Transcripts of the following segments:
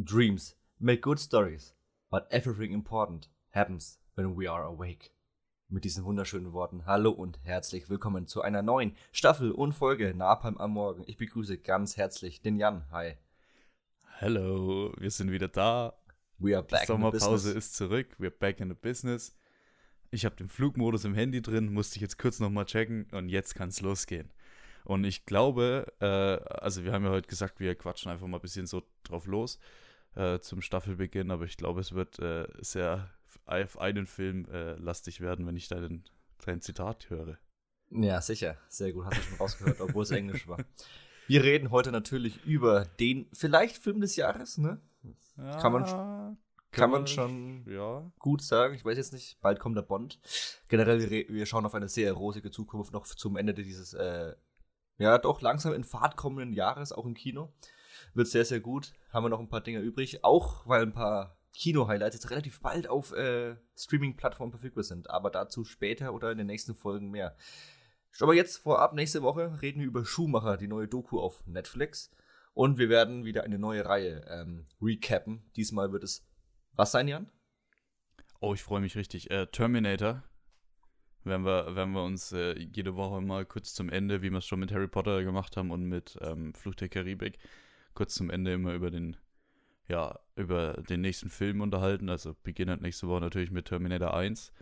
Dreams make good stories, but everything important happens when we are awake. Mit diesen wunderschönen Worten hallo und herzlich willkommen zu einer neuen Staffel und Folge Napalm am Morgen. Ich begrüße ganz herzlich den Jan. Hi. Hallo, wir sind wieder da. We are back Die Sommerpause ist zurück. We're back in the business. Ich habe den Flugmodus im Handy drin, musste ich jetzt kurz nochmal checken und jetzt kann es losgehen. Und ich glaube, äh, also wir haben ja heute gesagt, wir quatschen einfach mal ein bisschen so drauf los äh, zum Staffelbeginn, aber ich glaube, es wird äh, sehr auf einen Film äh, lastig werden, wenn ich dein, dein Zitat höre. Ja, sicher. Sehr gut. Hast du schon rausgehört, obwohl es Englisch war. Wir reden heute natürlich über den vielleicht Film des Jahres, ne? Ja, Kann man, kann man schon Ja. gut sagen. Ich weiß jetzt nicht, bald kommt der Bond. Generell, wir, wir schauen auf eine sehr rosige Zukunft noch zum Ende dieses, äh, ja, doch langsam in Fahrt kommenden Jahres, auch im Kino. Wird sehr, sehr gut. Haben wir noch ein paar Dinge übrig. Auch weil ein paar Kino-Highlights jetzt relativ bald auf äh, Streaming-Plattformen verfügbar sind. Aber dazu später oder in den nächsten Folgen mehr. Aber jetzt vorab, nächste Woche reden wir über Schumacher, die neue Doku auf Netflix. Und wir werden wieder eine neue Reihe ähm, recappen. Diesmal wird es was sein, Jan? Oh, ich freue mich richtig. Äh, Terminator. Werden wir, werden wir uns äh, jede Woche mal kurz zum Ende, wie wir es schon mit Harry Potter gemacht haben und mit ähm, Fluch der Karibik, kurz zum Ende immer über den, ja, über den nächsten Film unterhalten. Also beginnend nächste Woche natürlich mit Terminator 1.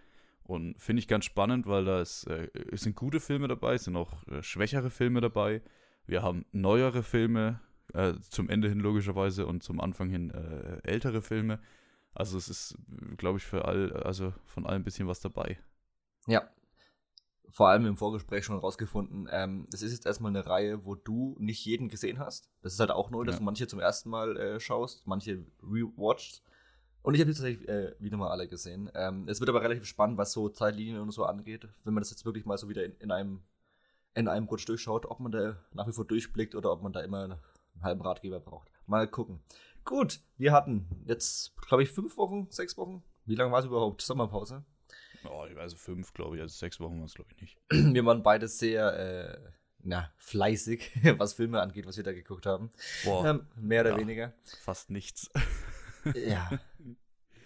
Und finde ich ganz spannend, weil da ist, äh, sind gute Filme dabei, es sind auch äh, schwächere Filme dabei. Wir haben neuere Filme, äh, zum Ende hin logischerweise und zum Anfang hin äh, ältere Filme. Also es ist, glaube ich, für all, also von allem ein bisschen was dabei. Ja. Vor allem im Vorgespräch schon rausgefunden, ähm, das ist jetzt erstmal eine Reihe, wo du nicht jeden gesehen hast. Das ist halt auch neu, dass Ja. du manche zum ersten Mal äh, schaust, manche rewatcht. Und ich habe jetzt tatsächlich äh, wieder mal alle gesehen. Ähm, es wird aber relativ spannend, was so Zeitlinien und so angeht, wenn man das jetzt wirklich mal so wieder in, in einem in einem Rutsch durchschaut, ob man da nach wie vor durchblickt oder ob man da immer einen halben Ratgeber braucht. Mal gucken. Gut, wir hatten jetzt, glaube ich, fünf Wochen, sechs Wochen. Wie lange war es überhaupt? Sommerpause. Oh, ich weiß, fünf, glaube ich, also sechs Wochen war es, glaube ich, nicht. wir waren beide sehr äh, na, fleißig, was Filme angeht, was wir da geguckt haben. Boah, Ähm, mehr oder ja. weniger. fast nichts. Ja.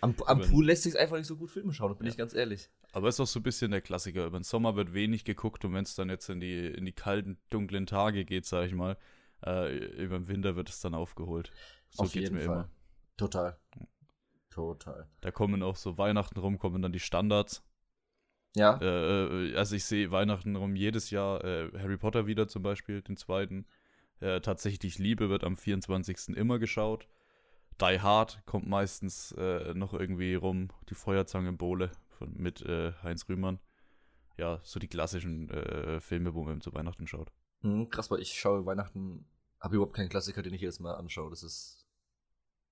Am, am Pool lässt sich einfach nicht so gut Filme schauen, bin Ja. ich ganz ehrlich. Aber es ist auch so ein bisschen der Klassiker. Über den Sommer wird wenig geguckt und wenn es dann jetzt in die, in die kalten, dunklen Tage geht, sage ich mal, äh, über den Winter wird es dann aufgeholt. So Auf geht's jeden mir Fall. immer. Total. Total. Da kommen auch so Weihnachten rum, kommen dann die Standards. Ja, Äh, äh, also ich sehe Weihnachten rum jedes Jahr äh, Harry Potter wieder zum Beispiel, den zweiten. Äh, tatsächlich Liebe wird am 24. immer geschaut. Die Hard kommt meistens äh, noch irgendwie rum, die Feuerzangenbowle von, mit äh, Heinz Rühmann. Ja, so die klassischen Filme, wo man zu Weihnachten schaut. hm, krass, weil ich schaue Weihnachten, habe überhaupt keinen Klassiker, den ich jedes Mal anschaue. Das ist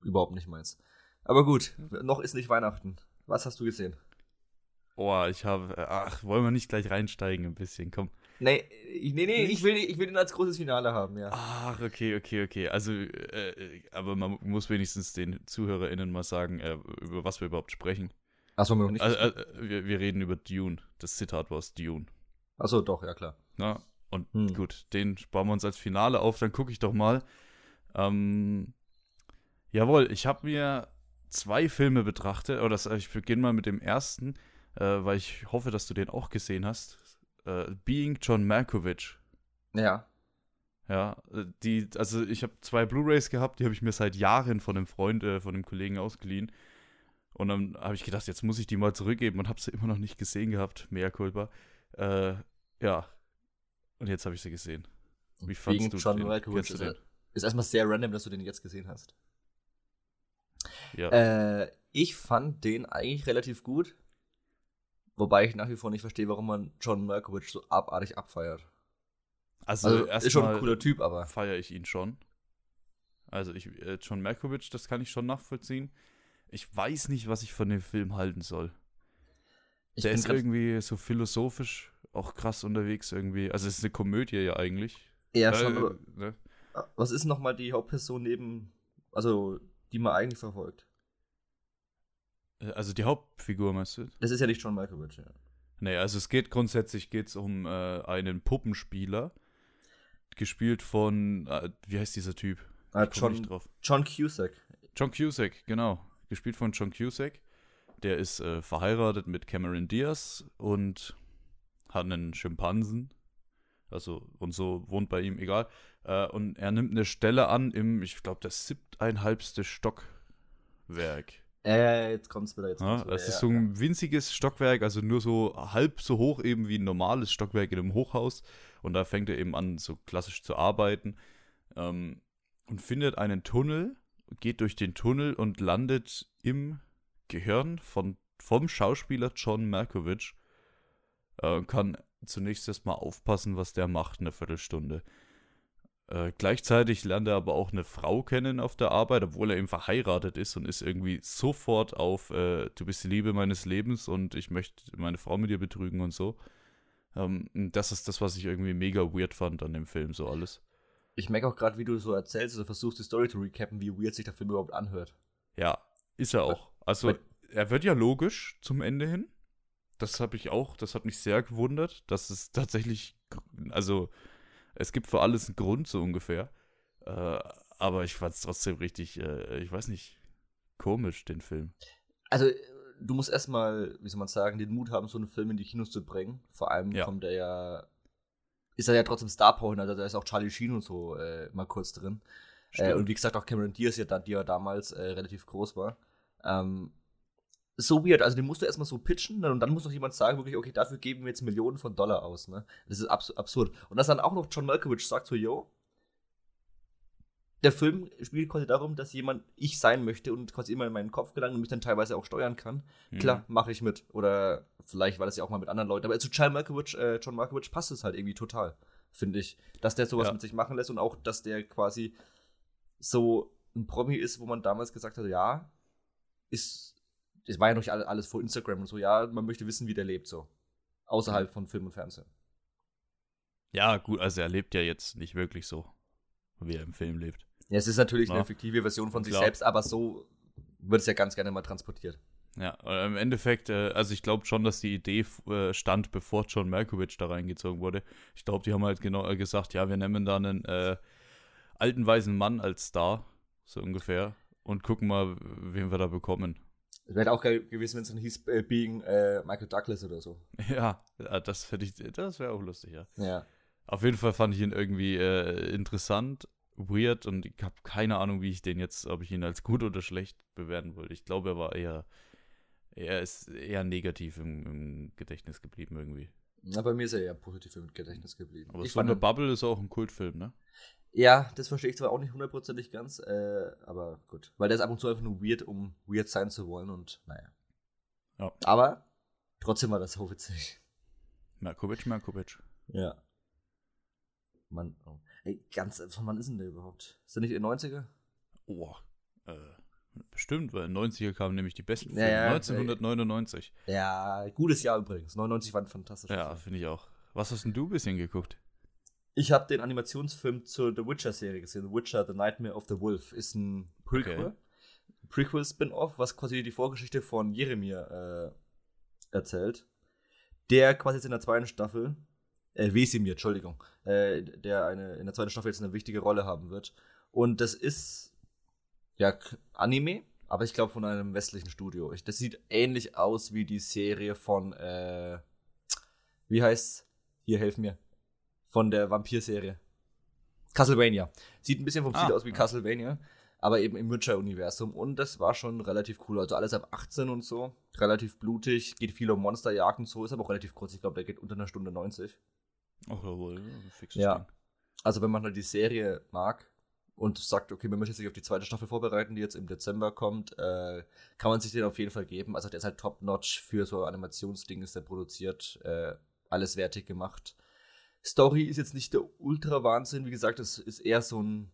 überhaupt nicht meins. Aber gut, noch ist nicht Weihnachten. Was hast du gesehen? Oh, ich habe, ach, wollen wir nicht gleich reinsteigen ein bisschen, komm. Nee, nee, nee, ich will, ich will ihn als großes Finale haben, ja. Ach, okay, okay, okay. Also, äh, aber man muss wenigstens den ZuhörerInnen mal sagen, äh, über was wir überhaupt sprechen. Achso, wir noch nicht. Also, äh, wir, wir reden über Dune. Das Zitat war aus Dune. Achso, doch, ja klar. Na? Und Hm. gut, den sparen wir uns als Finale auf. Dann gucke ich doch mal. Ähm, jawohl, ich habe mir zwei Filme betrachtet. Oder das, ich beginne mal mit dem ersten, äh, weil ich hoffe, dass du den auch gesehen hast. Äh, Being John Malkovich. Ja. Ja, äh, die, also ich habe zwei Blu-Rays gehabt, die habe ich mir seit Jahren von einem Freund, äh, von einem Kollegen ausgeliehen. Und dann habe ich gedacht, jetzt muss ich die mal zurückgeben und habe sie immer noch nicht gesehen gehabt. Mea culpa. Äh, ja. Und jetzt habe ich sie gesehen. Wie fandst Wegen du John den? Malkovich Kennst du ist, ist erstmal sehr random, dass du den jetzt gesehen hast. Ja. Äh, ich fand den eigentlich relativ gut. Wobei ich nach wie vor nicht verstehe, warum man John Malkovich so abartig abfeiert. also, Also, ist schon ein cooler Typ, aber. feiere ich ihn schon. Also ich, äh, John Malkovich, das kann ich schon nachvollziehen. Ich weiß nicht, was ich von dem Film halten soll. Ich der ist irgendwie so philosophisch auch krass unterwegs irgendwie. Also es ist eine Komödie ja eigentlich. Äh, schon. aber- ne? Was ist nochmal die Hauptperson neben. Also, die man eigentlich verfolgt? Äh, Also die Hauptfigur, meinst du? Das ist ja nicht John Malkovich, ja. Nee, also es geht grundsätzlich geht's um äh, einen Puppenspieler, gespielt von, äh, wie heißt dieser Typ? Ah, John, nicht drauf. John Cusack. John Cusack, genau. Gespielt von John Cusack. Der ist äh, verheiratet mit Cameron Diaz und hat einen Schimpansen. Also, und so wohnt bei ihm, egal. Äh, und er nimmt eine Stelle an im, ich glaube, das siebteinhalbste Stockwerk. Äh, jetzt kommt's wieder. Jetzt Ja, wieder, es ist ja, so ein winziges Stockwerk, also nur so halb so hoch eben wie ein normales Stockwerk in einem Hochhaus. Und da fängt er eben an, so klassisch zu arbeiten. Ähm, und findet einen Tunnel, geht durch den Tunnel und landet im Gehirn von, vom Schauspieler John Malkovich. Äh, und kann zunächst erstmal aufpassen, was der macht, eine Viertelstunde. Äh, gleichzeitig lernt er aber auch eine Frau kennen auf der Arbeit, obwohl er eben verheiratet ist und ist irgendwie sofort auf, äh, du bist die Liebe meines Lebens und ich möchte meine Frau mit dir betrügen und so. Ähm, das ist das, was ich irgendwie mega weird fand an dem Film, so alles. Ich merke auch gerade, wie du so erzählst oder versuchst, die Story zu recappen, wie weird sich der Film überhaupt anhört. Ja, ist er auch. Also, weil- er wird ja logisch zum Ende hin. Das habe ich auch, das hat mich sehr gewundert, dass es tatsächlich, also, es gibt für alles einen Grund, so ungefähr. Äh, aber ich fand es trotzdem richtig, äh, ich weiß nicht, komisch, den Film. Also, du musst erstmal, wie soll man sagen, den Mut haben, so einen Film in die Kinos zu bringen. Vor allem Ja. kommt er ja. Ist er ja trotzdem Star Power, also da ist auch Charlie Sheen und so äh, mal kurz drin. Äh, und wie gesagt, auch Cameron Diaz, ja, die ja damals äh, relativ groß war. Ähm, so weird, also den musst du erstmal so pitchen ne, und dann muss noch jemand sagen, wirklich, okay, dafür geben wir jetzt Millionen von Dollar aus, ne? Das ist abs absurd. Und dass dann auch noch John Malkovich sagt so, yo, der Film spielt quasi darum, dass jemand ich sein möchte und quasi immer in meinen Kopf gelangt und mich dann teilweise auch steuern kann. Mhm. Klar, mache ich mit. Oder vielleicht war das ja auch mal mit anderen Leuten. Aber zu John Malkovich, äh, John Malkovich passt es halt irgendwie total, finde ich. Dass der sowas Ja. mit sich machen lässt und auch, dass der quasi so ein Promi ist, wo man damals gesagt hat, ja, ist, es war ja noch nicht alle- alles vor Instagram und so, ja, man möchte wissen, wie der lebt, so. Außerhalb von Film und Fernsehen. Ja, gut, also er lebt ja jetzt nicht wirklich so, wie er im Film lebt. Ja, es ist natürlich eine Ja. fiktive Version von sich Klar. selbst, aber so wird es ja ganz gerne mal transportiert. Ja, äh, im Endeffekt, äh, also ich glaube schon, dass die Idee äh, stand, bevor John Malkovich da reingezogen wurde. Ich glaube, die haben halt genau gesagt, ja, wir nehmen da einen äh, alten weißen Mann als Star, so ungefähr, und gucken mal, wen wir da bekommen. Es wäre auch geil gewesen, wenn es dann hieß, äh, Being äh, Michael Douglas oder so. Ja, äh, das hätte ich, das wäre auch lustig, ja. Ja. Auf jeden Fall fand ich ihn irgendwie äh, interessant, weird und ich habe keine Ahnung, wie ich den jetzt, ob ich ihn als gut oder schlecht bewerten wollte. Ich glaube, er war eher, er ist eher negativ im, im Gedächtnis geblieben irgendwie. Na, bei mir ist er ja positiv im Gedächtnis geblieben. Aber ich so eine fand, Bubble ist auch ein Kultfilm, ne? Ja, das verstehe ich zwar auch nicht hundertprozentig ganz, äh, aber gut. Weil der ist ab und zu einfach nur weird, um weird sein zu wollen und naja. Ja. Aber trotzdem war das so witzig. Markovic, Markovic. Ja. Mann, oh. Ey, ganz, von wann ist denn der überhaupt? Ist der nicht in den 90er? Oh, äh, bestimmt, weil in den 90er kamen nämlich die besten Ja, Filme. ja, 1999. Ja, gutes Jahr übrigens. 99 war ein fantastisches Ja, Jahr. finde ich auch. Was hast denn du ein bisschen geguckt? Ich habe den Animationsfilm zur The Witcher-Serie gesehen. The Witcher, The Nightmare of the Wolf. Ist ein Prequel. Okay. Prequel-Spin-Off, was quasi die Vorgeschichte von Jeremir äh, erzählt. Der quasi jetzt in der zweiten Staffel, äh, Wesemir, Entschuldigung, äh, der eine, in der zweiten Staffel jetzt eine wichtige Rolle haben wird. Und das ist, ja, Anime, aber ich glaube von einem westlichen Studio. Ich, das sieht ähnlich aus wie die Serie von, äh, wie heißt's? Hier, helf mir. Von der Vampir-Serie. Castlevania. Sieht ein bisschen vom Stil Ah, aus wie ja. Castlevania, aber eben im Witcher-Universum. Und das war schon relativ cool. Also alles ab 18 und so. Relativ blutig, geht viel um Monsterjagd und so. Ist aber auch relativ kurz. Ich glaube, der geht unter einer Stunde 90. Ach, jawohl, fixes Ja. Ding. Also wenn man halt die Serie mag und sagt, okay, man möchte sich auf die zweite Staffel vorbereiten, die jetzt im Dezember kommt, äh, kann man sich den auf jeden Fall geben. Also der ist halt top-notch für so Animationsding, ist der produziert, äh, alles wertig gemacht. Story ist jetzt nicht der Ultra-Wahnsinn, wie gesagt, es ist eher so ein,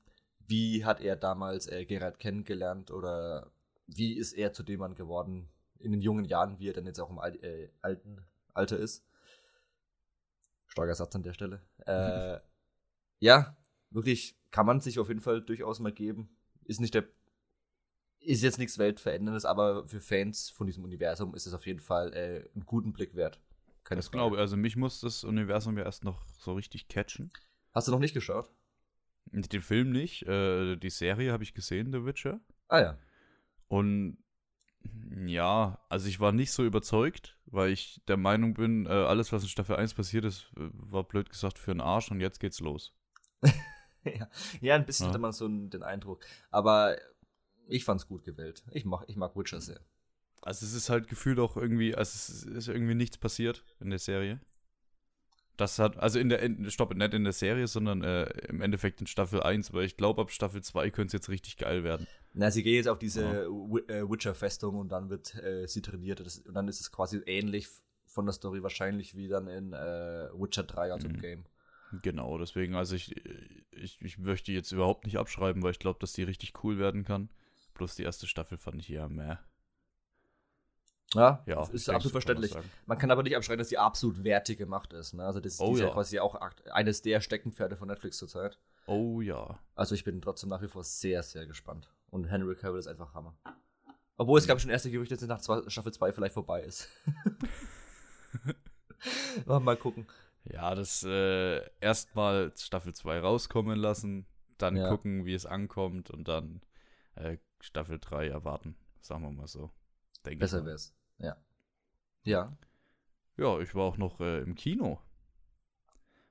wie hat er damals äh, Geralt kennengelernt oder wie ist er zu dem Mann geworden in den jungen Jahren, wie er dann jetzt auch im Al äh, alten Alter ist. Starker Satz an der Stelle. Äh, ja, wirklich kann man sich auf jeden Fall durchaus mal geben. Ist nicht der. Ist jetzt nichts Weltveränderndes, aber für Fans von diesem Universum ist es auf jeden Fall äh, einen guten Blick wert. Keine Das Frage. glaube ich. Also mich muss das Universum ja erst noch so richtig catchen. Hast du noch nicht geschaut? Den Film nicht. Äh, die Serie habe ich gesehen, The Witcher. Ah ja. Und ja, also ich war nicht so überzeugt, weil ich der Meinung bin, äh, alles, was in Staffel 1 passiert ist, war blöd gesagt für einen Arsch und jetzt geht's los. ja. ja, ein bisschen ja. hatte man so den Eindruck. Aber ich fand's gut gewählt. Ich mag, ich mag Witcher sehr. Also es ist halt gefühlt auch irgendwie, also es ist irgendwie nichts passiert in der Serie. Das hat, also in der, in, stopp, nicht in der Serie, sondern äh, im Endeffekt in Staffel 1, aber ich glaube, ab Staffel 2 könnte es jetzt richtig geil werden. Na, sie geht jetzt auf diese ja. Äh, Witcher-Festung und dann wird äh, sie trainiert. Das, und dann ist es quasi ähnlich von der Story wahrscheinlich wie dann in äh, Witcher 3, also mhm. im Game. Genau, deswegen, also ich, ich, ich möchte jetzt überhaupt nicht abschreiben, weil ich glaube, dass die richtig cool werden kann. Bloß die erste Staffel fand ich eher mehr. Ja, ja ist absolut verständlich. Man, man, kann aber nicht abschreiben, dass die absolut wertig gemacht ist. Ne? Also das, oh, ist ja quasi auch eines der Steckenpferde von Netflix zurzeit. Oh ja. Also ich bin trotzdem nach wie vor sehr, sehr gespannt. Und Henry Cavill ist einfach Hammer. Obwohl es gab schon erste Gerüchte, dass nach zwei, Staffel 2 vielleicht vorbei ist. mal gucken. Ja, das äh, erstmal Staffel 2 rauskommen lassen, dann ja. gucken, wie es ankommt und dann äh, Staffel 3 erwarten. Sagen wir mal so. Denke Besser wäre es. Ja. Ja. Ja, ich war auch noch äh, im Kino.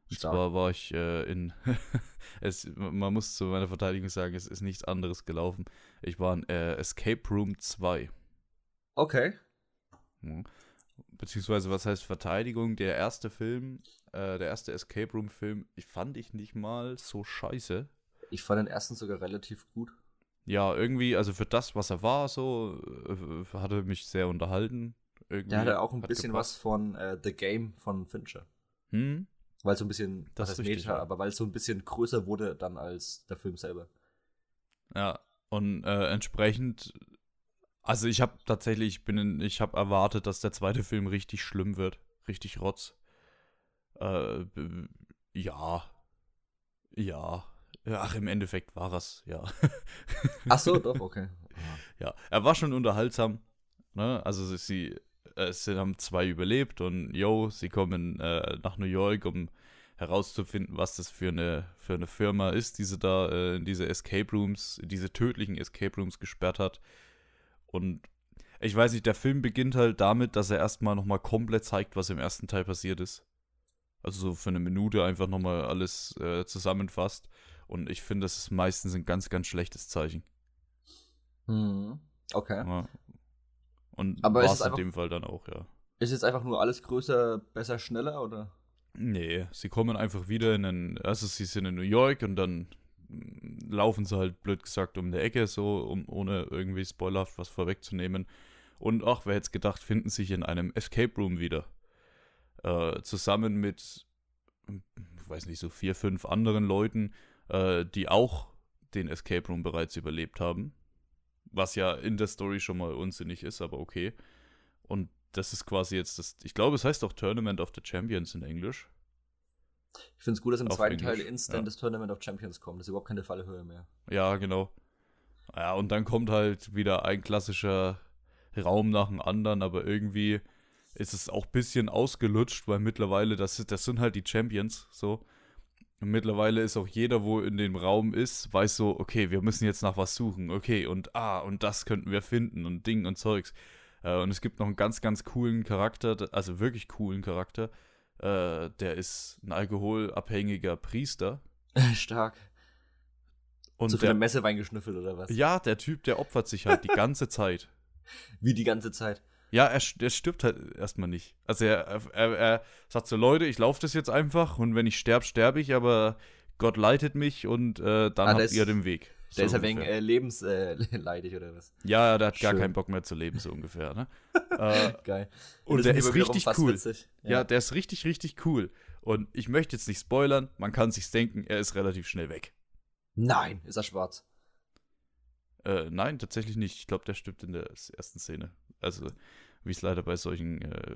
Und Stark. zwar war ich äh, in. es, man muss zu meiner Verteidigung sagen, es ist nichts anderes gelaufen. Ich war in äh, Escape Room 2. Okay. Ja. Beziehungsweise, was heißt Verteidigung? Der erste Film, äh, der erste Escape Room-Film, ich fand ich nicht mal so scheiße. Ich fand den ersten sogar relativ gut ja, irgendwie, also für das, was er war, so, äh, hat er mich sehr unterhalten. Irgendwie Der hatte auch ein bisschen gepasst. was von äh, The Game von Fincher. Hm? Weil so ein bisschen, das ist richtig, Meta, ja. aber weil es so ein bisschen größer wurde dann als der Film selber. Ja, und äh, entsprechend, also ich habe tatsächlich, ich bin, in, ich habe erwartet, dass der zweite Film richtig schlimm wird, richtig rotz. Äh, ja, ja, Ach, im Endeffekt war es, ja. Ach so, doch, okay. Ja, er war schon unterhaltsam. Ne? Also sie, äh, sie haben zwei überlebt und yo, sie kommen äh, nach New York, um herauszufinden, was das für eine, für eine Firma ist, die sie da äh, in diese Escape Rooms, diese tödlichen Escape Rooms gesperrt hat. Und ich weiß nicht, der Film beginnt halt damit, dass er erstmal nochmal komplett zeigt, was im ersten Teil passiert ist. Also so für eine Minute einfach nochmal alles äh, zusammenfasst. Und ich finde, das ist meistens ein ganz, ganz schlechtes Zeichen. Hm. Okay. Ja. Und war es in dem Fall dann auch, ja. Ist jetzt einfach nur alles größer, besser, schneller, oder? Nee, sie kommen einfach wieder in einen, also sie sind in New York und dann laufen sie halt, blöd gesagt, um die Ecke, so, um, ohne irgendwie spoilerhaft was vorwegzunehmen. Und ach, wer hätte gedacht, finden sich in einem Escape Room wieder. Äh, zusammen mit, weiß nicht, so vier, fünf anderen Leuten, äh, die auch den Escape Room bereits überlebt haben. Was ja in der Story schon mal unsinnig ist, aber okay. Und das ist quasi jetzt das, ich glaube, es heißt auch Tournament of the Champions in Englisch. Ich finde es gut, dass im Auf zweiten Englisch, Teil instant ja. das Tournament of Champions kommt. Das ist überhaupt keine Fallhöhe mehr. Ja, genau. Ja, und dann kommt halt wieder ein klassischer Raum nach dem anderen, aber irgendwie ist es auch ein bisschen ausgelutscht, weil mittlerweile, das, das sind halt die Champions, so. Und mittlerweile ist auch jeder, wo in dem Raum ist, weiß so, okay, wir müssen jetzt nach was suchen. Okay, und ah, und das könnten wir finden und Ding und Zeugs. Äh, und es gibt noch einen ganz, ganz coolen Charakter, also wirklich coolen Charakter. Äh, der ist ein alkoholabhängiger Priester. Stark. Und Zu viel der, Messewein geschnüffelt oder was? Ja, der Typ, der opfert sich halt die ganze Zeit. Wie die ganze Zeit? Ja, er, er stirbt halt erstmal nicht. Also er, er, er sagt so, Leute, ich laufe das jetzt einfach und wenn ich sterbe, sterbe ich, aber Gott leitet mich und äh, dann ah, habt ist, ihr den Weg. So der ist ja wegen äh, lebensleidig äh, oder was? Ja, der hat Schön. gar keinen Bock mehr zu leben, so ungefähr. Ne? äh, Geil. Und, und der ist richtig cool. Ja. ja. der ist richtig, richtig cool. Und ich möchte jetzt nicht spoilern, man kann sich's denken, er ist relativ schnell weg. Nein, ist er schwarz? Äh, nein, tatsächlich nicht. Ich glaube, der stirbt in der ersten Szene. Also, wie es leider bei solchen, äh,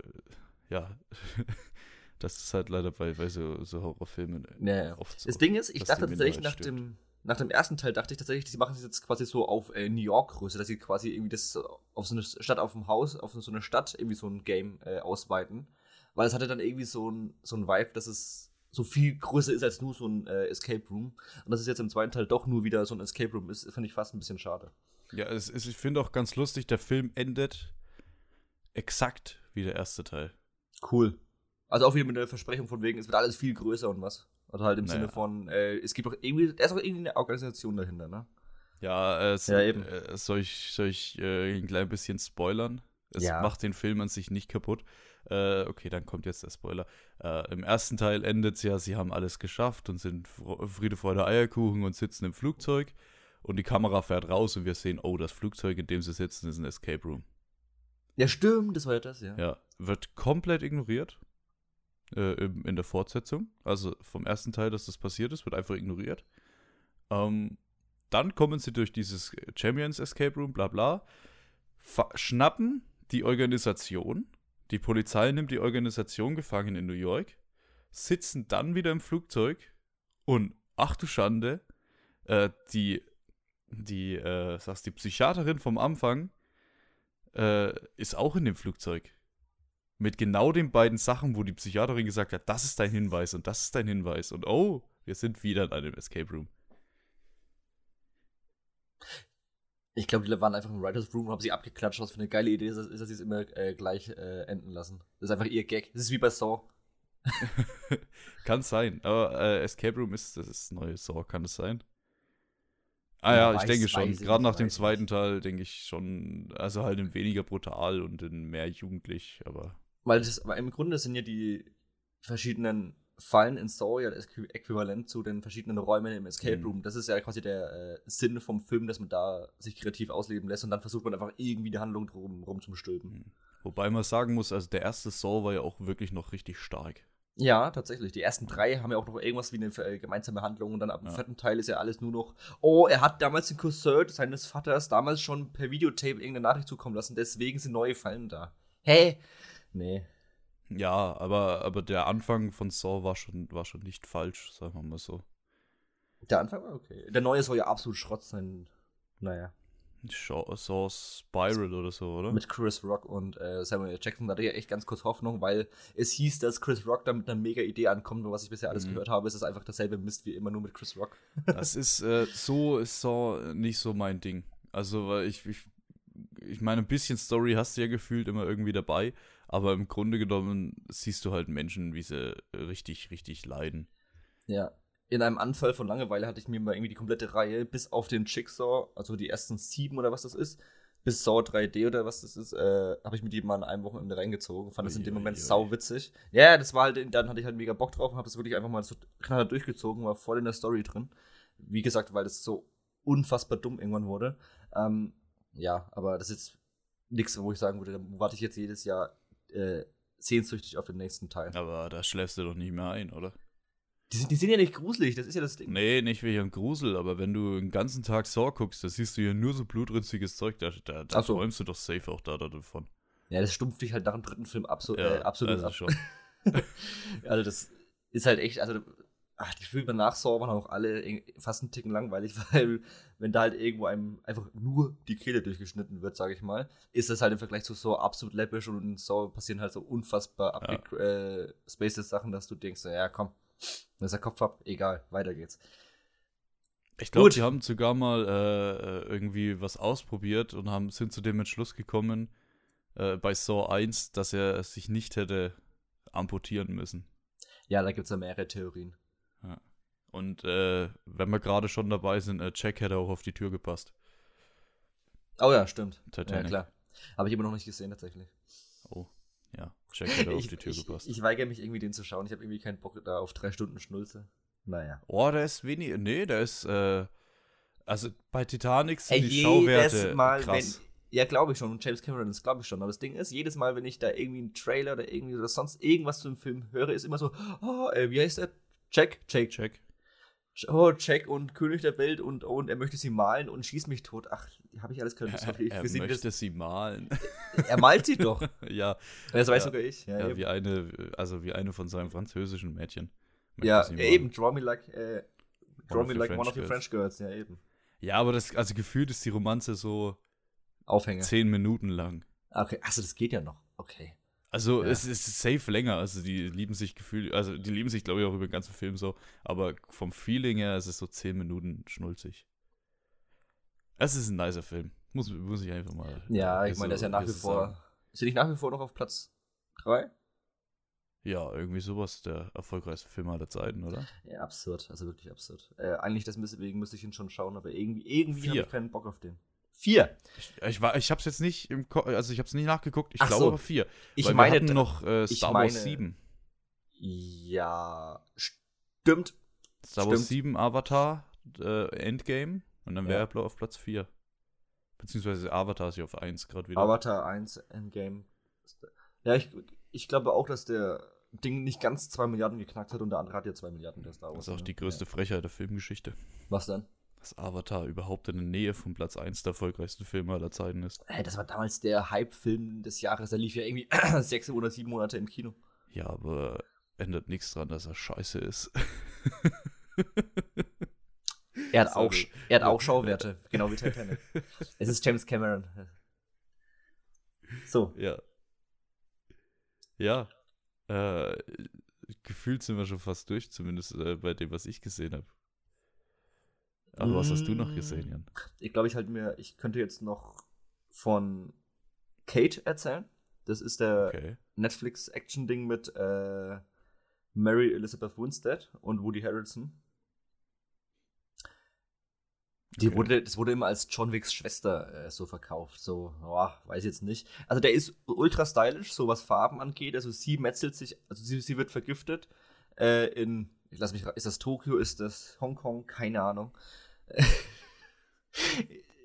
ja, das ist halt leider bei, bei so, so Horrorfilmen naja. oft so. Das Ding ist, ich dachte tatsächlich nach dem, nach dem ersten Teil, dachte ich tatsächlich, sie machen es jetzt quasi so auf äh, New York-Größe, dass sie quasi irgendwie das auf so eine Stadt auf dem Haus, auf so eine Stadt irgendwie so ein Game äh, ausweiten. Weil es hatte dann irgendwie so ein, so ein Vibe, dass es so viel größer ist als nur so ein äh, Escape Room. Und dass es jetzt im zweiten Teil doch nur wieder so ein Escape Room ist, finde ich fast ein bisschen schade. Ja, es, es, ich finde auch ganz lustig, der Film endet exakt wie der erste Teil. Cool. Also auch wieder mit der Versprechung von wegen, es wird alles viel größer und was. Also halt im Naja. Sinne von, äh, es gibt doch irgendwie, da ist auch irgendwie eine Organisation dahinter, ne? Ja, es, Ja, eben. Äh, soll ich, soll ich äh, ein klein bisschen spoilern? Es Ja. macht den Film an sich nicht kaputt. Äh, okay, dann kommt jetzt der Spoiler. Äh, Im ersten Teil endet es ja, sie haben alles geschafft und sind Friede, Freude, Eierkuchen und sitzen im Flugzeug. Und die Kamera fährt raus und wir sehen, oh, das Flugzeug, in dem sie sitzen, ist ein Escape Room. Ja, stimmt, das war ja das, ja. Ja, wird komplett ignoriert äh, in der Fortsetzung. Also vom ersten Teil, dass das passiert ist, wird einfach ignoriert. Ähm, dann kommen sie durch dieses Champions Escape Room, bla bla, schnappen die Organisation, die Polizei nimmt die Organisation gefangen in New York, sitzen dann wieder im Flugzeug und, ach du Schande, äh, die, die, äh, sagst die Psychiaterin vom Anfang äh, ist auch in dem Flugzeug. Mit genau den beiden Sachen, wo die Psychiaterin gesagt hat, das ist dein Hinweis und das ist dein Hinweis. Und oh, wir sind wieder in einem Escape Room. Ich glaube, die waren einfach im Writers Room und haben sie abgeklatscht, was für eine geile Idee ist, ist dass sie es immer äh, gleich äh, enden lassen. Das ist einfach ihr Gag. Das ist wie bei Saw. Kann sein, aber äh, Escape Room ist das neue Saw, kann es sein? Ah Ja, ich weiß- denke schon. Gerade nicht, nach dem zweiten Teil denke ich schon, also halt in weniger brutal und in mehr jugendlich, aber Weil das, aber im Grunde sind ja die verschiedenen Fallen in das Äqu- äquivalent zu den verschiedenen Räumen im Escape Mhm. Room. Das ist ja quasi der äh, Sinn vom Film, dass man da sich kreativ ausleben lässt und dann versucht man einfach irgendwie die Handlung drum rum zu stülpen. wobei man sagen muss, also der erste Saw war ja auch wirklich noch richtig stark. Ja, tatsächlich. Die ersten drei haben ja auch noch irgendwas wie eine äh, gemeinsame Handlung und dann ab dem Ja. vierten Teil ist ja alles nur noch, oh, er hat damals den Cousin seines Vaters damals schon per Videotape irgendeine Nachricht zukommen lassen, deswegen sind neue Fallen da. Hä? Nee. Ja, aber, aber der Anfang von Saw war schon, war schon nicht falsch, sagen wir mal so. Der Anfang war okay. Der neue soll ja absolut Schrott sein. Naja. Saw, Saw Spiral oder so, oder? Mit Chris Rock und äh, Samuel. Jackson da hatte ich ja echt ganz kurz Hoffnung, weil es hieß, dass Chris Rock da mit einer mega Idee ankommt. Und was ich bisher alles Mhm. gehört habe, ist es einfach dasselbe Mist wie immer nur mit Chris Rock. Das ist, äh, so ist Saw nicht so mein Ding. Also, weil ich, ich, ich meine, ein bisschen Story hast du ja gefühlt immer irgendwie dabei, aber im Grunde genommen siehst du halt Menschen, wie sie richtig, richtig leiden. Ja. In einem Anfall von Langeweile hatte ich mir mal irgendwie die komplette Reihe bis auf den Jigsaw, also die ersten sieben oder was das ist, bis Saw 3D oder was das ist, äh, habe ich mir die mal in einem Wochenende reingezogen. Fand das in dem Moment sau witzig. Ja, das war halt, dann hatte ich halt mega Bock drauf und habe das wirklich einfach mal so knallhart durchgezogen, war voll in der Story drin. Wie gesagt, weil das so unfassbar dumm irgendwann wurde. Ähm, ja, aber das ist nichts, wo ich sagen würde, da warte ich jetzt jedes Jahr äh, sehnsüchtig auf den nächsten Teil. Aber da schläfst du doch nicht mehr ein, oder? Die, sind, die sind ja nicht gruselig, das ist ja das Ding. Nee, nicht wegen Grusel, aber wenn du den ganzen Tag Saw guckst, da siehst du ja nur so blutrünstiges Zeug, da, da, da so. träumst du doch safe auch da, da davon. Ja, das stumpft dich halt nach dem dritten Film abso äh, absolut also ab. schon. Also das ist halt echt, also ach, die Filme nach Saw waren auch alle fast einen Ticken langweilig, weil wenn da halt irgendwo einem einfach nur die Kehle durchgeschnitten wird, sage ich mal, ist das halt im Vergleich zu Saw absolut läppisch und in Saw passieren halt so unfassbar abgespacede Sachen, dass du denkst, ja komm, da ist der Kopf ab, egal, weiter geht's. Ich glaube, die haben sogar mal äh, äh, irgendwie was ausprobiert und haben, sind zu dem Entschluss gekommen, äh, bei Saw 1, dass er sich nicht hätte amputieren müssen. Ja, da gibt's ja mehrere Theorien. Und äh, wenn wir gerade schon dabei sind, äh, Jack hätte auch auf die Tür gepasst. Oh ja, stimmt. Titanic. Ja, klar. Habe ich immer noch nicht gesehen, tatsächlich. Oh, ja. Jack hätte auf ich, die Tür ich, gepasst. ich weigere mich irgendwie, den zu schauen. Ich habe irgendwie keinen Bock da auf drei Stunden Schnulze. Naja. oh, der ist wenig. Nee, der ist. Äh, also bei Titanic sind Ey, die Schauwerte Mal, krass. wenn. Ja, glaube ich schon. Und James Cameron, das glaube ich schon. Aber das Ding ist, jedes Mal, wenn ich da irgendwie einen Trailer oder irgendwie oder sonst irgendwas zu dem Film höre, ist immer so, oh, äh, wie heißt der? Jack? Jake. Jack. Oh, Jack und König der Welt und, und er möchte sie malen und schießt mich tot. Ach, habe ich alles können. Er, Sorry, er möchte das, sie malen. er malt sie doch. ja, Das weiß Ja. sogar ich. Ja, ja, wie eine, also wie eine von seinen französischen Mädchen. Möchte ja eben. Draw me like, äh, draw of me like French one of your girls. French girls. Ja, eben. Ja, aber das, also gefühlt ist die Romanze so Aufhänger. zehn Minuten lang. Okay, achso, das geht ja noch. Okay. Also Ja. es ist safe länger. Also die lieben sich gefühlt, also die lieben sich, glaube ich, auch über den ganzen Film so. Aber vom Feeling her ist es so zehn Minuten schnulzig. Es ist ein nicer Film. Muss, muss ich einfach mal. Ja, ich so- meine, der ist ja nach wie so vor. sagen. Ist er nicht nach wie vor noch auf Platz 3? Ja, irgendwie sowas, der erfolgreichste Film aller Zeiten, oder? Ja, absurd. Also wirklich absurd. Äh, eigentlich deswegen müsste ich ihn schon schauen, aber irgendwie, irgendwie habe ich keinen Bock auf den. Vier. Ich, ich, war, ich hab's jetzt nicht im Ko also ich hab's nicht nachgeguckt, ich Ach glaube so. aber vier. Ich meine noch äh, Star meine- Wars 7. Ja, stimmt. Star Wars stimmt. 7 Avatar äh, Endgame und dann wäre Ja. er auf Platz 4. Beziehungsweise Avatar ist ja auf 1 gerade wieder. Avatar 1 Endgame. Ja, ich, ich glaube auch, dass der Ding nicht ganz 2 Milliarden geknackt hat und der andere hat ja 2 Milliarden, der Star Wars. das ist auch ne? die größte Frechheit der Filmgeschichte. Ja. Was dann? Dass Avatar überhaupt in der Nähe von Platz 1 der erfolgreichsten Filme aller Zeiten ist. Das war damals der Hype-Film des Jahres. Der lief ja irgendwie sechs oder sieben Monate im Kino. Ja, aber ändert nichts dran, dass er scheiße ist. Er hat, Sorry. auch, er hat auch Schauwerte, genau wie Titanic. es ist James Cameron. So, Ja. Ja. Äh, gefühlt sind wir schon fast durch, zumindest äh, bei dem, was ich gesehen habe. Aber was hast du noch gesehen, Jan? ich glaube, ich halt mir, ich könnte jetzt noch von Kate erzählen. Das ist der Okay. Netflix-Action-Ding mit äh, Mary Elizabeth Winstead und Woody Harrelson. Die Okay. wurde, das wurde immer als John Wicks Schwester äh, so verkauft. So, boah, weiß jetzt nicht. Also der ist ultra stylisch, so was Farben angeht. Also sie metzelt sich, also sie, sie wird vergiftet äh, in, ich lass mich, ist das Tokio, ist das Hongkong? Keine Ahnung.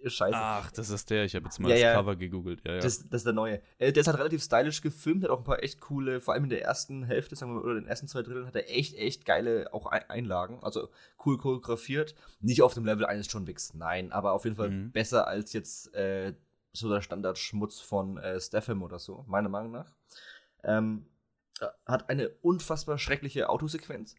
Scheiße. Ach, das ist der. Ich habe jetzt mal Ja, das ja. Cover gegoogelt. Ja, ja. Das, das ist der neue. Äh, der ist halt relativ stylisch gefilmt, hat auch ein paar echt coole, vor allem in der ersten Hälfte, sagen wir mal, oder den ersten zwei Dritteln hat er echt, echt geile auch Ein- Einlagen. Also cool choreografiert. Nicht auf dem Level eines John Wicks, nein, aber auf jeden Fall Mhm. besser als jetzt äh, so der Standardschmutz von äh, Statham oder so, meiner Meinung nach. Ähm, äh, hat eine unfassbar schreckliche Autosequenz.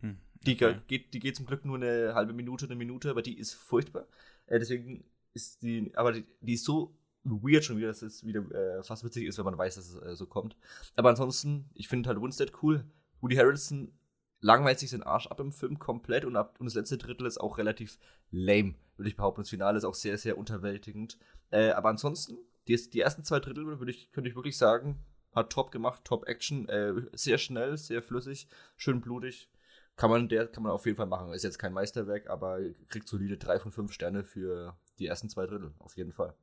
Hm, Die, okay. geht, die geht zum Glück nur eine halbe Minute, eine Minute, aber die ist furchtbar. Äh, deswegen ist die, aber die, die ist so weird schon wieder, dass es wieder äh, fast witzig ist, wenn man weiß, dass es äh, so kommt. Aber ansonsten, ich finde halt Winstead cool. Woody Harrelson langweilt sich den Arsch ab im Film komplett und, ab, und das letzte Drittel ist auch relativ lame, würde ich behaupten. Das Finale ist auch sehr, sehr unterwältigend. Äh, aber ansonsten, die, die ersten zwei Drittel, würde ich, könnte ich wirklich sagen, hat top gemacht, top Action, äh, sehr schnell, sehr flüssig, schön blutig. Kann man, der kann man auf jeden Fall machen. Ist jetzt kein Meisterwerk, aber kriegt solide 3 von 5 Sterne für die ersten zwei Drittel, auf jeden Fall.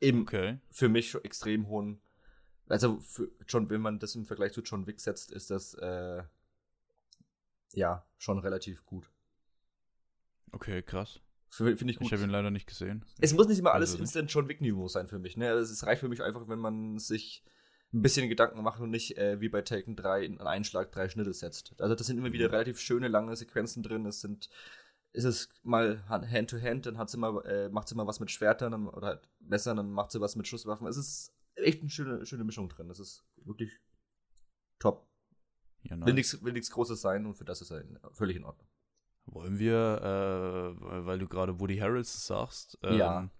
Eben Okay. für mich extrem hohen. Also, für John, wenn man das im Vergleich zu John Wick setzt, ist das äh, ja schon relativ gut. Okay, krass. Finde ich gut. Ich habe ihn leider nicht gesehen. Es muss nicht immer alles Also. Instant John Wick-Niveau sein für mich. Ne? Also es reicht für mich einfach, wenn man sich ein bisschen Gedanken macht und nicht äh, wie bei Taken 3 in einen Schlag drei Schnitte setzt. Also das sind immer wieder Mhm. relativ schöne, lange Sequenzen drin. Es sind, ist es mal Hand-to-Hand, dann hat sie mal, äh, macht sie mal was mit Schwertern dann, oder halt Messern, dann macht sie was mit Schusswaffen. Es ist echt eine schöne, schöne Mischung drin. Das ist wirklich top. Ja, Will nice. nichts will nichts Großes sein und für das ist er völlig in Ordnung. Wollen wir, äh, weil du gerade Woody Harrelson sagst, ähm, Ja.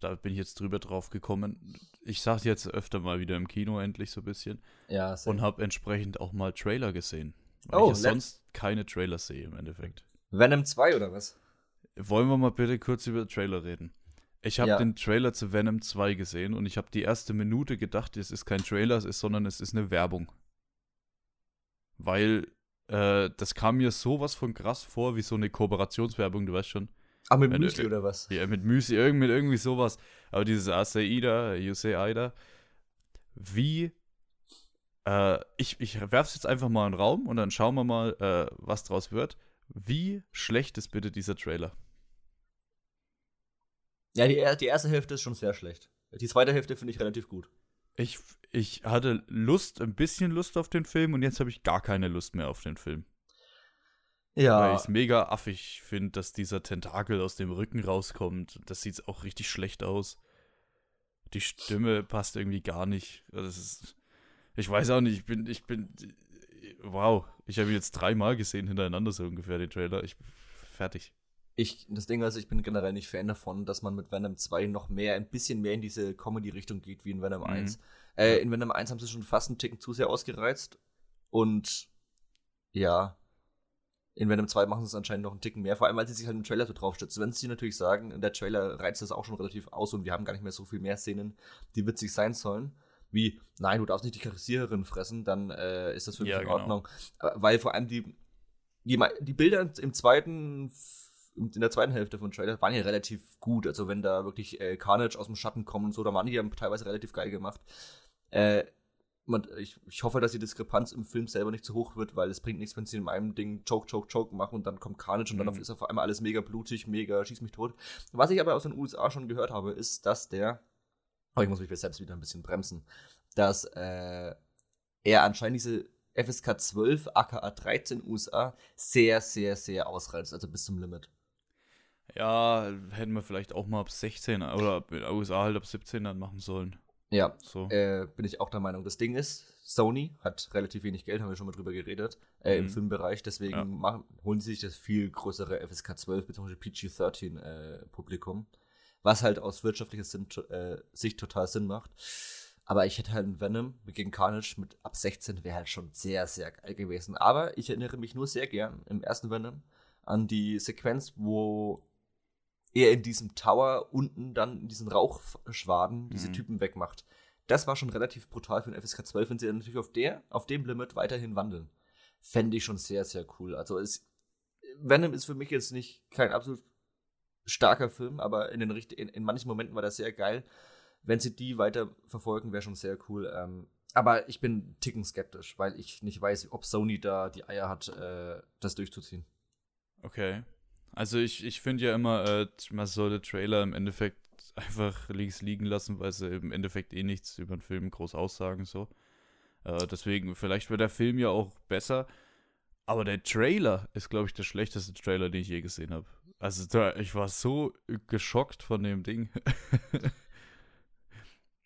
Da bin ich jetzt drüber drauf gekommen. Ich sag jetzt öfter mal wieder im Kino endlich so ein bisschen Ja, und habe entsprechend auch mal Trailer gesehen. Weil Oh, ich ja sonst keine Trailer sehe im Endeffekt. Venom 2 oder was? Wollen wir mal bitte kurz über Trailer reden? Ich habe Ja. den Trailer zu Venom 2 gesehen und ich habe die erste Minute gedacht, es ist kein Trailer, es ist, sondern es ist eine Werbung. Weil äh, das kam mir sowas von krass vor, wie so eine Kooperationswerbung, du weißt schon. Ah, mit du- Müsli oder was? Ja, mit Müsli, irgend, mit irgendwie sowas. Aber dieses Asaida, Aida, wie. Äh, ich ich werf's jetzt einfach mal in den Raum und dann schauen wir mal, äh, was draus wird. Wie schlecht ist bitte dieser Trailer? Ja, die, die erste Hälfte ist schon sehr schlecht. Die zweite Hälfte finde ich relativ gut. Ich, ich hatte Lust, ein bisschen Lust auf den Film und jetzt habe ich gar keine Lust mehr auf den Film. Weil Ja, ich es mega affig finde, dass dieser Tentakel aus dem Rücken rauskommt. Das sieht auch richtig schlecht aus. Die Stimme passt irgendwie gar nicht. Also ist, ich weiß auch nicht, ich bin, ich bin, wow. Ich habe ihn jetzt dreimal gesehen hintereinander so ungefähr, den Trailer. Ich fertig. ich, das Ding ist, ich bin generell nicht Fan davon, dass man mit Venom 2 noch mehr, ein bisschen mehr in diese Comedy-Richtung geht wie in Venom Mhm. 1. Äh, in Venom 1 haben sie schon fast einen Ticken zu sehr ausgereizt. Und ja, in Venom 2 machen sie es anscheinend noch einen Ticken mehr, vor allem, weil sie sich halt im Trailer so draufstützen. Wenn sie natürlich sagen, der Trailer reizt das auch schon relativ aus und wir haben gar nicht mehr so viel mehr Szenen, die witzig sein sollen, wie, nein, du darfst nicht die Kassiererin fressen, dann äh, ist das für mich Ja, in genau. Ordnung. Äh, Weil vor allem die, die, die Bilder im zweiten, in der zweiten Hälfte von Trailer waren ja relativ gut. Also wenn da wirklich äh, Carnage aus dem Schatten kommt und so, da waren die ja teilweise relativ geil gemacht. Äh, man, ich, ich hoffe, dass die Diskrepanz im Film selber nicht zu hoch wird, weil es bringt nichts, wenn sie in einem Ding Choke, Choke, Choke machen und dann kommt Carnage und dann Mhm. ist auf einmal alles mega blutig, mega schieß mich tot. Was ich aber aus den USA schon gehört habe, ist, dass der, aber ich muss mich jetzt selbst wieder ein bisschen bremsen, dass äh, er anscheinend diese FSK 12, aka 13 USA sehr, sehr, sehr ausreizt, also bis zum Limit. Ja, hätten wir vielleicht auch mal ab 16 oder ab- in den USA halt ab 17 dann machen sollen. Ja, So. äh, bin ich auch der Meinung. Das Ding ist, Sony hat relativ wenig Geld, haben wir schon mal drüber geredet, äh, im Mhm. Filmbereich. Deswegen Ja. machen, holen sie sich das viel größere FSK 12 bzw. PG-13 äh, Publikum. Was halt aus wirtschaftlicher Sinn, äh, Sicht total Sinn macht. Aber ich hätte halt einen Venom gegen Carnage mit ab 16 wäre halt schon sehr, sehr geil gewesen. Aber ich erinnere mich nur sehr gern im ersten Venom an die Sequenz, wo er in diesem Tower unten dann in diesen Rauchschwaden diese Mhm. Typen wegmacht. Das war schon relativ brutal für den FSK 12, wenn sie dann natürlich auf der, auf dem Limit weiterhin wandeln. Fände ich schon sehr, sehr cool. Also es, Venom ist für mich jetzt nicht kein absolut starker Film, aber in, den, in, in manchen Momenten war das sehr geil. Wenn sie die weiter verfolgen, wäre schon sehr cool. Ähm, aber ich bin einen ticken skeptisch, weil ich nicht weiß, ob Sony da die Eier hat, äh, das durchzuziehen. Okay. Also ich, ich finde ja immer, äh, man sollte Trailer im Endeffekt einfach links liegen lassen, weil sie im Endeffekt eh nichts über den Film groß aussagen so. Äh, deswegen, vielleicht wird der Film ja auch besser. Aber der Trailer ist, glaube ich, der schlechteste Trailer, den ich je gesehen habe. Also da, ich war so geschockt von dem Ding.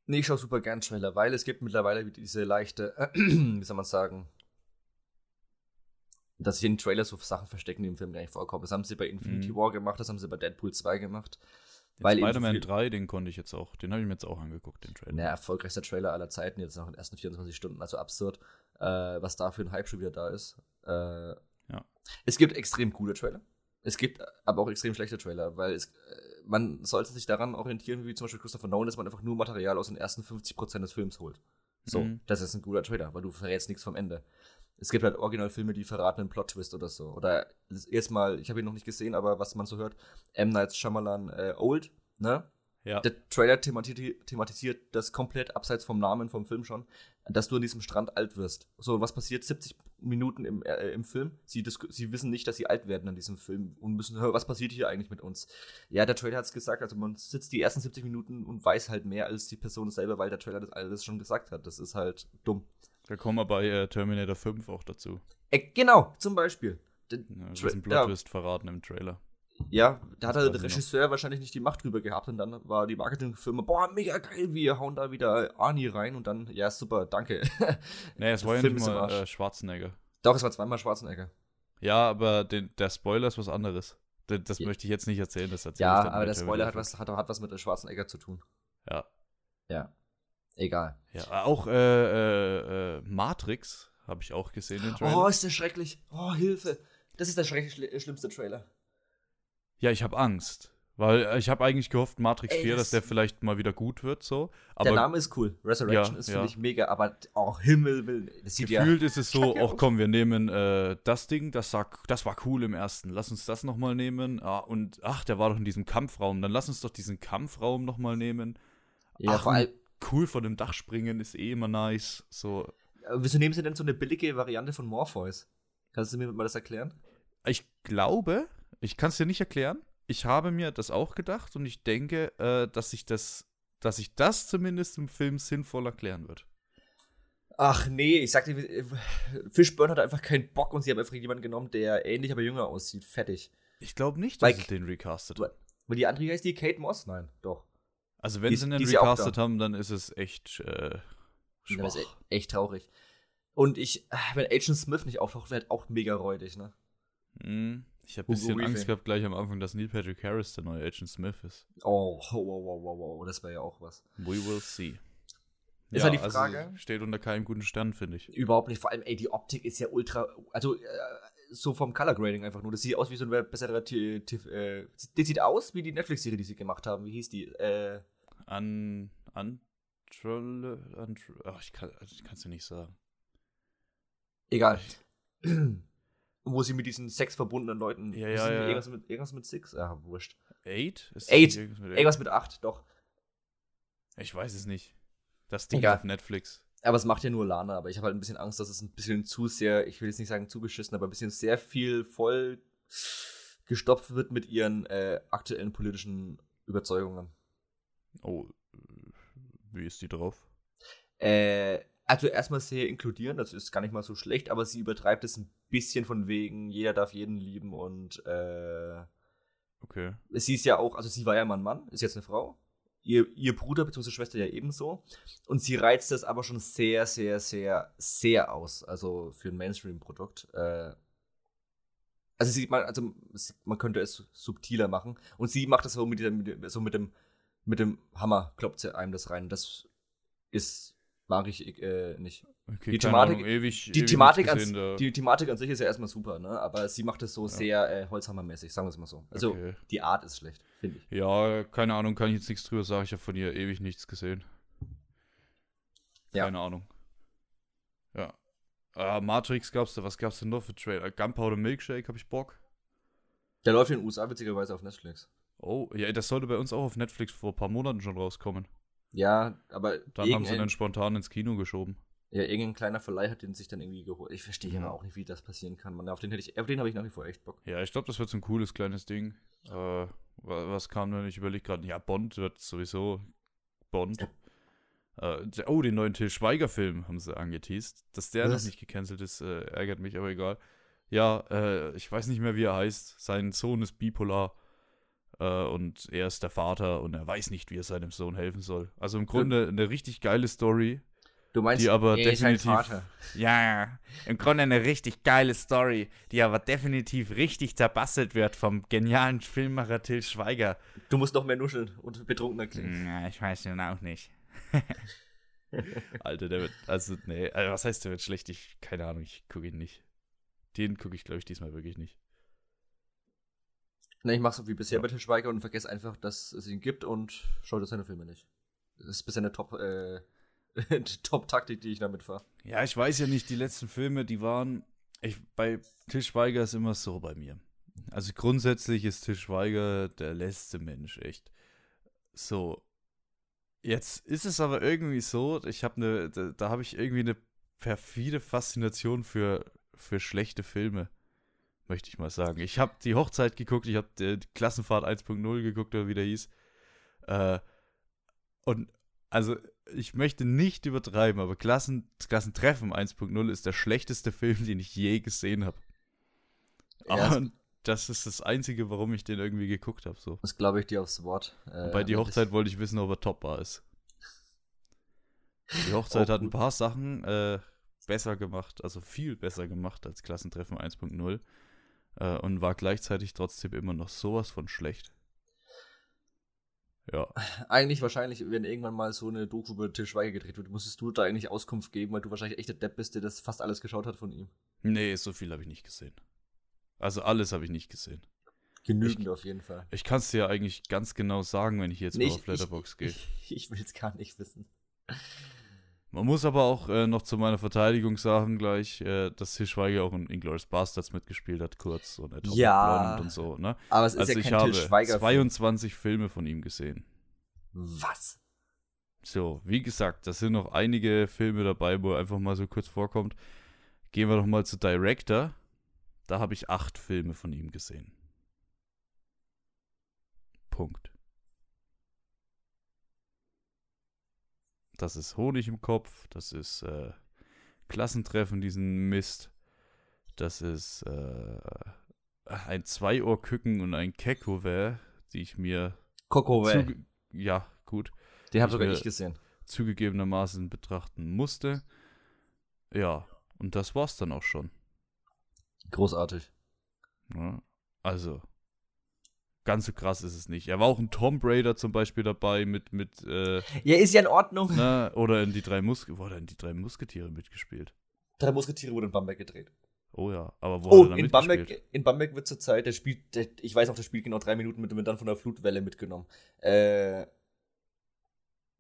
Nee, ich schaue super gern Trailer, weil es gibt mittlerweile diese leichte, wie soll man sagen, dass sich in den Trailer so Sachen verstecken, die im Film gar nicht vorkommen. Das haben sie bei Infinity Mhm. War gemacht, das haben sie bei Deadpool 2 gemacht. Spider-Man viel- 3, den konnte ich jetzt auch, den habe ich mir jetzt auch angeguckt, den Trailer. Der erfolgreichste Trailer aller Zeiten, jetzt noch in den ersten 24 Stunden, also absurd, äh, was da für ein Hype schon wieder da ist. Äh, Ja. Es gibt extrem gute Trailer. Es gibt aber auch extrem schlechte Trailer, weil es, äh, man sollte sich daran orientieren, wie zum Beispiel Christopher Nolan, dass man einfach nur Material aus den ersten 50% des Films holt. So, Mhm. das ist ein guter Trailer, weil du verrätst nichts vom Ende. Es gibt halt Originalfilme, die verraten einen Plot-Twist oder so. Oder jetzt mal, ich habe ihn noch nicht gesehen, aber was man so hört, M. Night Shyamalan äh, Old, ne? Ja. Der Trailer themati thematisiert das komplett abseits vom Namen vom Film schon, dass du an diesem Strand alt wirst. So, was passiert 70 Minuten im, äh, im Film? Sie, sie wissen nicht, dass sie alt werden an diesem Film und müssen hören, was passiert hier eigentlich mit uns? Ja, der Trailer hat es gesagt, also man sitzt die ersten 70 Minuten und weiß halt mehr als die Person selber, weil der Trailer das alles schon gesagt hat. Das ist halt dumm. Da kommen wir bei äh, Terminator 5 auch dazu. Äh, genau, zum Beispiel. D- Ja, Tra- diesen Plot-Twist verraten im Trailer. Ja, da hat der ich noch. Regisseur wahrscheinlich nicht die Macht drüber gehabt und dann war die Marketingfirma, boah, mega geil, wir hauen da wieder Arnie rein und dann, ja, super, danke. Nee, es war ja nicht mal äh, Schwarzenegger. Doch, es war zweimal Schwarzenegger. Ja, aber den, der Spoiler ist was anderes. Das, das Ja. möchte ich jetzt nicht erzählen. Das erzähle ich Ja, aber der Spoiler hat was, hat, hat was mit der Schwarzenegger zu tun. 5. Ja. Ja. Egal. ja. Auch äh, äh, äh, Matrix habe ich auch gesehen, den Trailer. Oh, ist der schrecklich. Oh, Hilfe. Das ist der schrecklich schli- schlimmste Trailer. Ja, ich habe Angst. Weil äh, ich habe eigentlich gehofft, Matrix Ey, 4, dass das- der vielleicht mal wieder gut wird, so. Aber der Name ist cool. Resurrection Ja, ist, ja. finde ich, mega, aber auch Himmel will. Das sieht ja. gefühlt ist es so, aus. komm, wir nehmen äh, das Ding, das, sah, das war cool im ersten. Lass uns das nochmal nehmen. Ah, und ach, der war doch in diesem Kampfraum. Dann lass uns doch diesen Kampfraum nochmal nehmen. Ja, Ach, vor allem. Cool von dem Dach springen ist eh immer nice. So, Wieso nehmen sie denn so eine billige Variante von Morpheus? Kannst du mir mal das erklären? Ich glaube, ich kann es dir nicht erklären. Ich habe mir das auch gedacht und ich denke, äh, dass sich das, dass sich das zumindest im Film sinnvoll erklären wird. Ach nee, ich sagte, Fishburne hat einfach keinen Bock und sie haben einfach jemanden genommen, der ähnlich, aber jünger aussieht. Fertig. Ich glaube nicht, dass Weil- sie den recastet. Weil weil die andere heißt die Kate Moss? Nein, doch. Also wenn Die sie einen ja recastet haben, dann ist es echt äh, schwach. ist e- echt traurig. Und ich, äh, wenn Agent Smith nicht auftaucht, wäre halt auch mega räudig, ne? Hm, ich habe ein bisschen. Angst gehabt gleich am Anfang, dass Neil Patrick Harris der neue Agent Smith ist. Oh, wow, wow, wow, wow, das wäre ja auch was. We will see. Ist halt die Frage- Also steht unter keinem guten Stern, finde ich. Überhaupt nicht. Vor allem, ey, die Optik ist ja ultra. Also, äh, so vom Color Grading einfach nur. Das sieht aus wie so ein besserer. Äh, das sieht aus wie die Netflix-Serie, die sie gemacht haben. Wie hieß die? Äh, An. An. Trolle. An, ach, ich kann es dir nicht sagen. Egal. Wo sie mit diesen Sex verbundenen Leuten. Ja, ja, ja. Irgendwas mit, irgendwas mit Six? Ah, wurscht. Eight? Ist Eight. irgendwas mit Irgendwas mit acht, doch. Ich weiß es nicht. Das Ding Egal. auf Netflix. Aber es macht ja nur Lana. Aber ich habe halt ein bisschen Angst, dass es ein bisschen zu sehr, ich will jetzt nicht sagen zugeschissen, aber ein bisschen sehr viel voll gestopft wird mit ihren äh, aktuellen politischen Überzeugungen. Oh, wie ist die drauf? Äh, also erstmal sehr inkludierend, das ist gar nicht mal so schlecht, aber sie übertreibt es ein bisschen von wegen, jeder darf jeden lieben und äh, Okay. sie ist ja auch, also sie war ja mal ein Mann, ist jetzt eine Frau. Ihr, ihr Bruder bzw. Schwester ja ebenso. Und sie reizt das aber schon sehr, sehr, sehr, sehr aus. Also für ein Mainstream-Produkt. Äh, also sie, man, also man könnte es subtiler machen. Und sie macht das so mit, dem- so mit dem, mit dem Hammer, kloppt sie einem das rein. Das ist, mag ich äh, nicht. okay Die Thematik- Ahnung, ewig, Die ewig Thematik, an, gesehen, da. die Thematik an sich ist ja erstmal super, ne? Aber sie macht es so Ja. sehr äh, Holzhammermäßig, sagen wir es mal so. Also Okay. die Art ist schlecht, finde ich. Ja, keine Ahnung, kann ich jetzt nichts drüber sagen. Ich habe von ihr ewig nichts gesehen. Ja. Keine Ahnung. Ja. Äh, Matrix gab's da, was gab's denn noch für Trailer? Gunpowder Milkshake, hab ich Bock. Der läuft in den USA witzigerweise auf Netflix. Oh, ja, das sollte bei uns auch auf Netflix vor ein paar Monaten schon rauskommen. Ja, aber Dann haben sie dann spontan ins Kino geschoben. ja, irgendein kleiner Verleih hat den sich dann irgendwie geholt. Ich verstehe ja Ja. auch nicht, wie das passieren kann. Man, auf den hätte ich, auf den habe ich nach wie vor echt Bock. Ja, ich glaube, das wird so ein cooles kleines Ding. Äh, wa- was kam denn? Ich überlege gerade. Ja, Bond wird sowieso Bond. Äh, der- oh, den neuen Till Schweiger-Film haben sie angeteased. Dass der Was? noch nicht gecancelt ist, äh, ärgert mich, aber egal. Ja, äh, ich weiß nicht mehr, wie er heißt. Sein Sohn ist bipolar. Äh, und er ist der Vater und er weiß nicht, wie er seinem Sohn helfen soll. Also im Grunde eine richtig geile Story. Du meinst, Die aber er ist definitiv- Vater. Ja, im Grunde eine richtig geile Story, die aber definitiv richtig zerbastelt wird vom genialen Filmmacher Till Schweiger. Du musst noch mehr nuscheln und betrunkener klingen. Ja, ich weiß den auch nicht. Alter, der wird, also, nee, also was heißt, der wird schlecht? Ich, keine Ahnung, ich gucke ihn nicht. Den gucke ich, glaube ich, diesmal wirklich nicht. Ne, ich mach's so wie bisher Ja. bei Til Schweiger und vergesse einfach, dass es ihn gibt und schau dir seine Filme nicht. Das ist bisher eine Top, äh, Top-Taktik, die ich damit fahre. Ja, ich weiß ja nicht, die letzten Filme, die waren, ich, bei Till Schweiger ist immer so bei mir. Also grundsätzlich ist Till Schweiger der letzte Mensch, echt. So. Jetzt ist es aber irgendwie so, ich habe eine, da, da habe ich irgendwie eine perfide Faszination für, für schlechte Filme, möchte ich mal sagen. Ich habe die Hochzeit geguckt, ich habe die Klassenfahrt 1.0 geguckt, oder wie der hieß. Äh, und also ich möchte nicht übertreiben, aber Klassen, Klassentreffen 1.0 ist der schlechteste Film, den ich je gesehen habe. Ja, Aber das- ist das Einzige, warum ich den irgendwie geguckt habe. So. Das glaube ich dir aufs Wort. Äh, Bei die Hochzeit wollte ich wissen, ob er topbar ist. Die Hochzeit Oh, hat ein paar Sachen äh, besser gemacht, also viel besser gemacht als Klassentreffen 1.0 äh, und war gleichzeitig trotzdem immer noch sowas von schlecht. Ja, Eigentlich wahrscheinlich, wenn irgendwann mal so eine Doku über Til Schweiger gedreht wird, musstest du da eigentlich Auskunft geben, weil du wahrscheinlich echt der Depp bist, der das fast alles geschaut hat von ihm. nee, so viel habe ich nicht gesehen. Also alles habe ich nicht gesehen. Genügend auf jeden Fall. Ich kann es dir ja eigentlich ganz genau sagen, wenn ich jetzt Nee, mal auf Letterbox gehe. Ich, ich will es gar nicht wissen. Man muss aber auch äh, noch zu meiner Verteidigung sagen gleich, äh, dass Til Schweiger auch in Inglourious Bastards mitgespielt hat, kurz und Atomic Ja. Und so, ne? Aber es ist Also ja ich kein Til habe Schweiger. 22 Filme von ihm gesehen. Was? So, wie gesagt, da sind noch einige Filme dabei, wo er einfach mal so kurz vorkommt. Gehen wir doch mal zu Director. Da habe ich acht Filme von ihm gesehen. Punkt. Das ist Honig im Kopf, das ist äh, Klassentreffen, diesen Mist. Das ist äh, ein Zweiohrküken und ein Kekove, die ich mir zuge ja, gut, Den habe ich sogar ich gesehen. zugegebenermaßen betrachten musste. Ja, und das war's dann auch schon. Großartig. Ne? Also, ganz so krass ist es nicht. Er war auch ein Tomb Raider zum Beispiel dabei mit, mit äh, Ja, ist ja in Ordnung. ne? oder in die drei Mus wo hat er in die drei Musketiere mitgespielt. Drei Musketiere wurde in Bamberg gedreht. Oh ja, aber wo Oh, hat er in Bamberg, in Bamberg wird zurzeit, der spielt, der, ich weiß auch, der spielt genau drei Minuten mit, wird dann von der Flutwelle mitgenommen. Äh,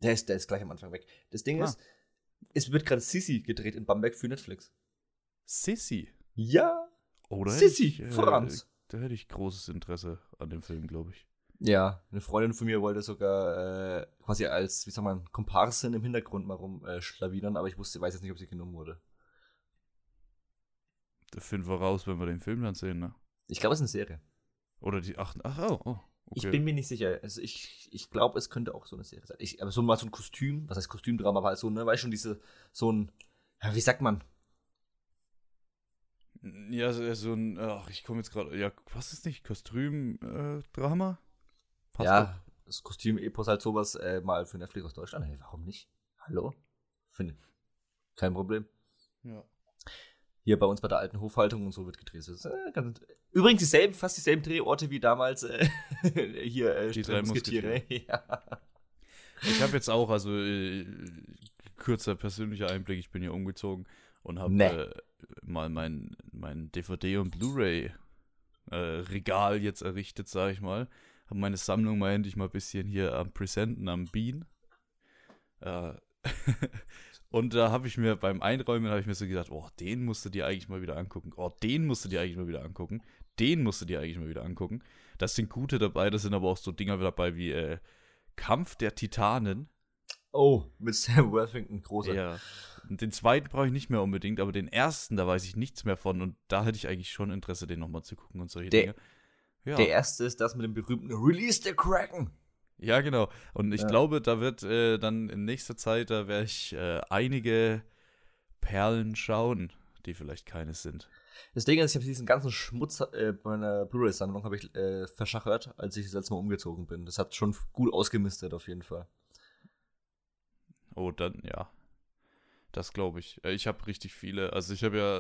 der ist, der ist gleich am Anfang weg. Das Ding Ah. ist, es wird gerade Sissy gedreht in Bamberg für Netflix. Sissy. Ja, hätte Sissy, äh, Franz. Da hätte ich großes Interesse an dem Film, glaube ich. Ja, eine Freundin von mir wollte sogar äh, quasi als, wie sagt man, Komparsin im Hintergrund mal rum äh, aber ich wusste, weiß jetzt nicht, ob sie genommen wurde. Da finden wir raus, wenn wir den Film dann sehen, ne? Ich glaube, es ist eine Serie. Oder die. Ach, ach oh, oh. Ich Okay. bin mir nicht sicher. Also ich, ich glaube, es könnte auch so eine Serie sein. Ich, aber so mal so ein Kostüm, was heißt Kostümdrama, aber halt so, ne, weißt schon, diese, so ein, wie sagt man? Ja, so- ein. Ach, ich komme jetzt gerade. Ja, was ist nicht? Kostüm-Drama? ja, das Kostüm-Epos halt sowas äh, mal für Netflix aus Deutschland. Hey, warum nicht? Hallo? Finde kein Problem. Ja. Hier bei uns bei der alten Hofhaltung und so wird gedreht. Äh, übrigens dieselben, fast dieselben Drehorte wie damals äh, hier äh, Die drei Musketiere. Ja. Ich habe jetzt auch, also äh, kurzer persönlicher Einblick, ich bin hier umgezogen und habe Nee. äh, mal mein, mein DVD- und Blu-ray-Regal jetzt errichtet, sage ich mal. Habe meine Sammlung mal endlich mal ein bisschen hier am Präsenten, am Bean. Äh, und da habe ich mir beim Einräumen, habe ich mir so gedacht, oh, den musst du dir eigentlich mal wieder angucken. Oh, den musst du dir eigentlich mal wieder angucken. Den musst du dir eigentlich mal wieder angucken. Das sind gute dabei, das sind aber auch so Dinger dabei wie äh, Kampf der Titanen. Oh, mit Sam Worthington, großer. Ja. Den zweiten brauche ich nicht mehr unbedingt, aber den ersten, da weiß ich nichts mehr von und da hätte ich eigentlich schon Interesse, den nochmal zu gucken und solche Der- Dinge. Ja. Der erste ist das mit dem berühmten Release the Kraken. ja, genau. Und ich Ja. glaube, da wird äh, dann in nächster Zeit, da werde ich äh, einige Perlen schauen, die vielleicht keine sind. Das Ding ist, ich habe diesen ganzen Schmutz äh, bei meiner Blu-ray-Sammlung habe ich äh, verschachert, als ich das letzte Mal umgezogen bin. Das hat schon gut ausgemistet auf jeden Fall. Oh, dann, ja. Das glaube ich. Äh, Ich habe richtig viele. Also ich habe ja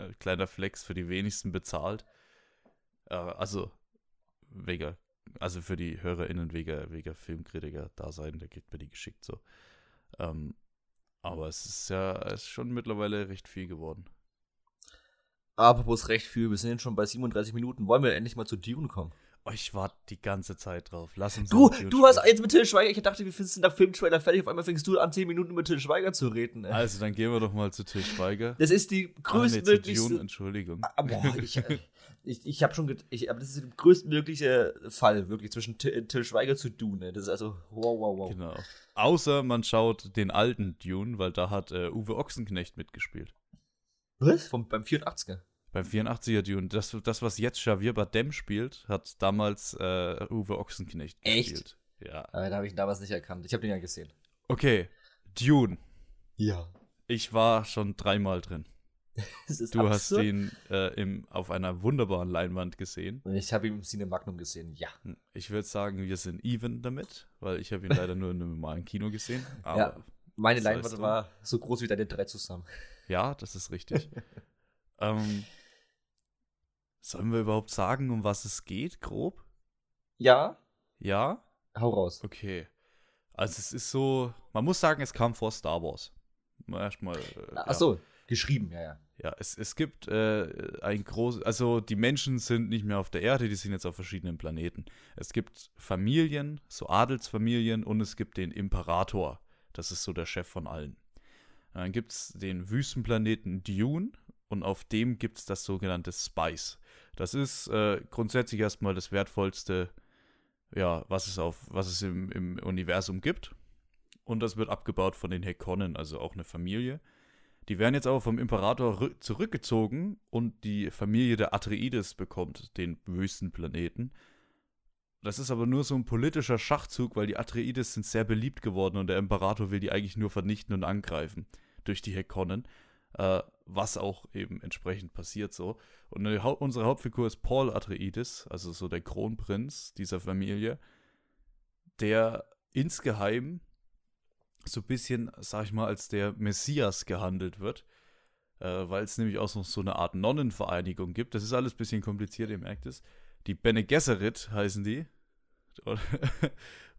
äh, kleiner Flex für die wenigsten bezahlt. Äh, also wegen, also für die HörerInnen wegen, wegen Filmkritiker da sein, der kriegt mir die geschickt so. Ähm, aber es ist ja es ist schon mittlerweile recht viel geworden. Apropos recht viel, wir sind schon bei 37 Minuten. Wollen wir endlich mal zu Dune kommen? Oh, ich warte die ganze Zeit drauf. Lass uns Du, du hast jetzt mit Till Schweiger, ich dachte, wir finden der Filmtrailer fertig, auf einmal fängst du an, 10 Minuten mit Till Schweiger zu reden. ey. Also dann gehen wir doch mal zu Til Schweiger. Das ist die Ah, nee, größtmöglichste. Entschuldigung. Ah, boah, ich äh, ich, ich habe schon. Ich, aber das ist der größtmögliche Fall, wirklich, zwischen Till, Till Schweiger zu Dune. Das ist also. Wow, wow, wow. Genau. Außer man schaut den alten Dune, weil da hat äh, Uwe Ochsenknecht mitgespielt. Was? Vom, beim 84er. Beim 84er Dune. Das, das was jetzt Javier Bardem spielt, hat damals äh, Uwe Ochsenknecht Echt? gespielt. Ja. Aber da habe ich ihn damals nicht erkannt. Ich habe den ja gesehen. Okay, Dune. Ja. Ich war schon dreimal drin. Das ist Du hast absurd. ihn äh, im, auf einer wunderbaren Leinwand gesehen. Ich habe ihn im Cine Magnum gesehen, ja. Ich würde sagen, wir sind even damit, weil ich habe ihn leider nur in einem normalen Kino gesehen. Aber Ja. Meine Leinwand war so groß wie deine drei zusammen. Ja, das ist richtig. ähm, sollen wir überhaupt sagen, um was es geht, grob? Ja? Ja? Hau raus. Okay. Also es ist so, man muss sagen, es kam vor Star Wars. Mal Erstmal. Äh, Ach so, geschrieben, ja, ja. Ja, ja es, es gibt äh, ein großes, also die Menschen sind nicht mehr auf der Erde, die sind jetzt auf verschiedenen Planeten. Es gibt Familien, so Adelsfamilien und es gibt den Imperator. Das ist so der Chef von allen. Dann gibt es den Wüstenplaneten Dune und auf dem gibt es das sogenannte Spice. Das ist äh, grundsätzlich erstmal das wertvollste, ja, was es auf, was es im, im Universum gibt. Und das wird abgebaut von den Hekonnen, also auch eine Familie. Die werden jetzt aber vom Imperator rü- zurückgezogen und die Familie der Atreides bekommt den Wüstenplaneten. Das ist aber nur so ein politischer Schachzug, weil die Atreides sind sehr beliebt geworden und der Imperator will die eigentlich nur vernichten und angreifen durch die Hekonnen. Äh, was auch eben entsprechend passiert so. Und Hau unsere Hauptfigur ist Paul Atreides, also so der Kronprinz dieser Familie, der insgeheim so ein bisschen, sag ich mal, als der Messias gehandelt wird, äh, weil es nämlich auch noch so eine Art Nonnenvereinigung gibt. Das ist alles ein bisschen kompliziert, ihr merkt es. Die Bene Gesserit heißen die.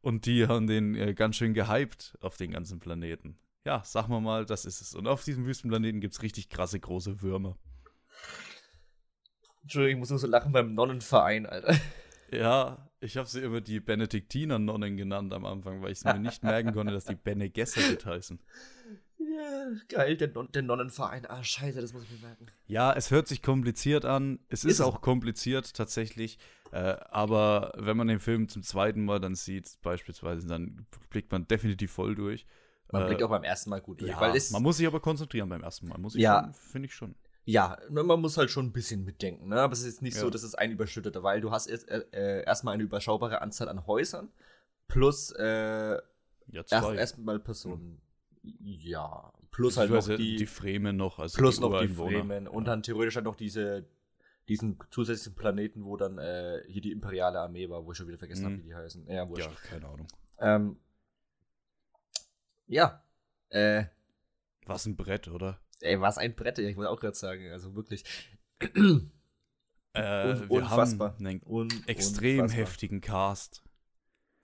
Und die haben den äh, ganz schön gehypt auf den ganzen Planeten. Ja, sag mal mal, das ist es. Und auf diesem Wüstenplaneten gibt es richtig krasse große Würmer. Entschuldigung, ich muss nur so lachen beim Nonnenverein, Alter. Ja, ich habe sie immer die Benediktiner-Nonnen genannt am Anfang, weil ich es mir nicht merken konnte, dass die Bene Gesserit heißen. Ja, geil, der, non der Nonnenverein. Ah, scheiße, das muss ich mir merken. Ja, es hört sich kompliziert an. Es ist, Ist auch kompliziert tatsächlich. Äh, aber wenn man den Film zum zweiten Mal dann sieht, beispielsweise, dann blickt man definitiv voll durch. Man Äh, blickt auch beim ersten Mal gut durch. Ja, weil es, man muss sich aber konzentrieren beim ersten Mal. Muss ich Ja. finde ich schon. ja, man muss halt schon ein bisschen mitdenken. Ne? Aber es ist jetzt nicht Ja. so, dass es einen überschüttet, weil du hast jetzt, äh, äh, erstmal eine überschaubare Anzahl an Häusern plus äh, Ja, erst, erstmal Personen. Ja, plus halt noch die, die Fremen noch. Also plus die noch die. Fremen und dann theoretisch halt noch diese diesen zusätzlichen Planeten, wo dann äh, hier die imperiale Armee war, wo ich schon wieder vergessen Mhm. habe, wie die heißen. Ja, wurscht. Ja, keine Ahnung. Ähm, ja. Äh, Was ein Brett, oder? ey, was ein Brett, ich wollte auch gerade sagen, also wirklich. Äh, Un- wir unfassbar. haben einen Un extrem unfassbar. heftigen Cast.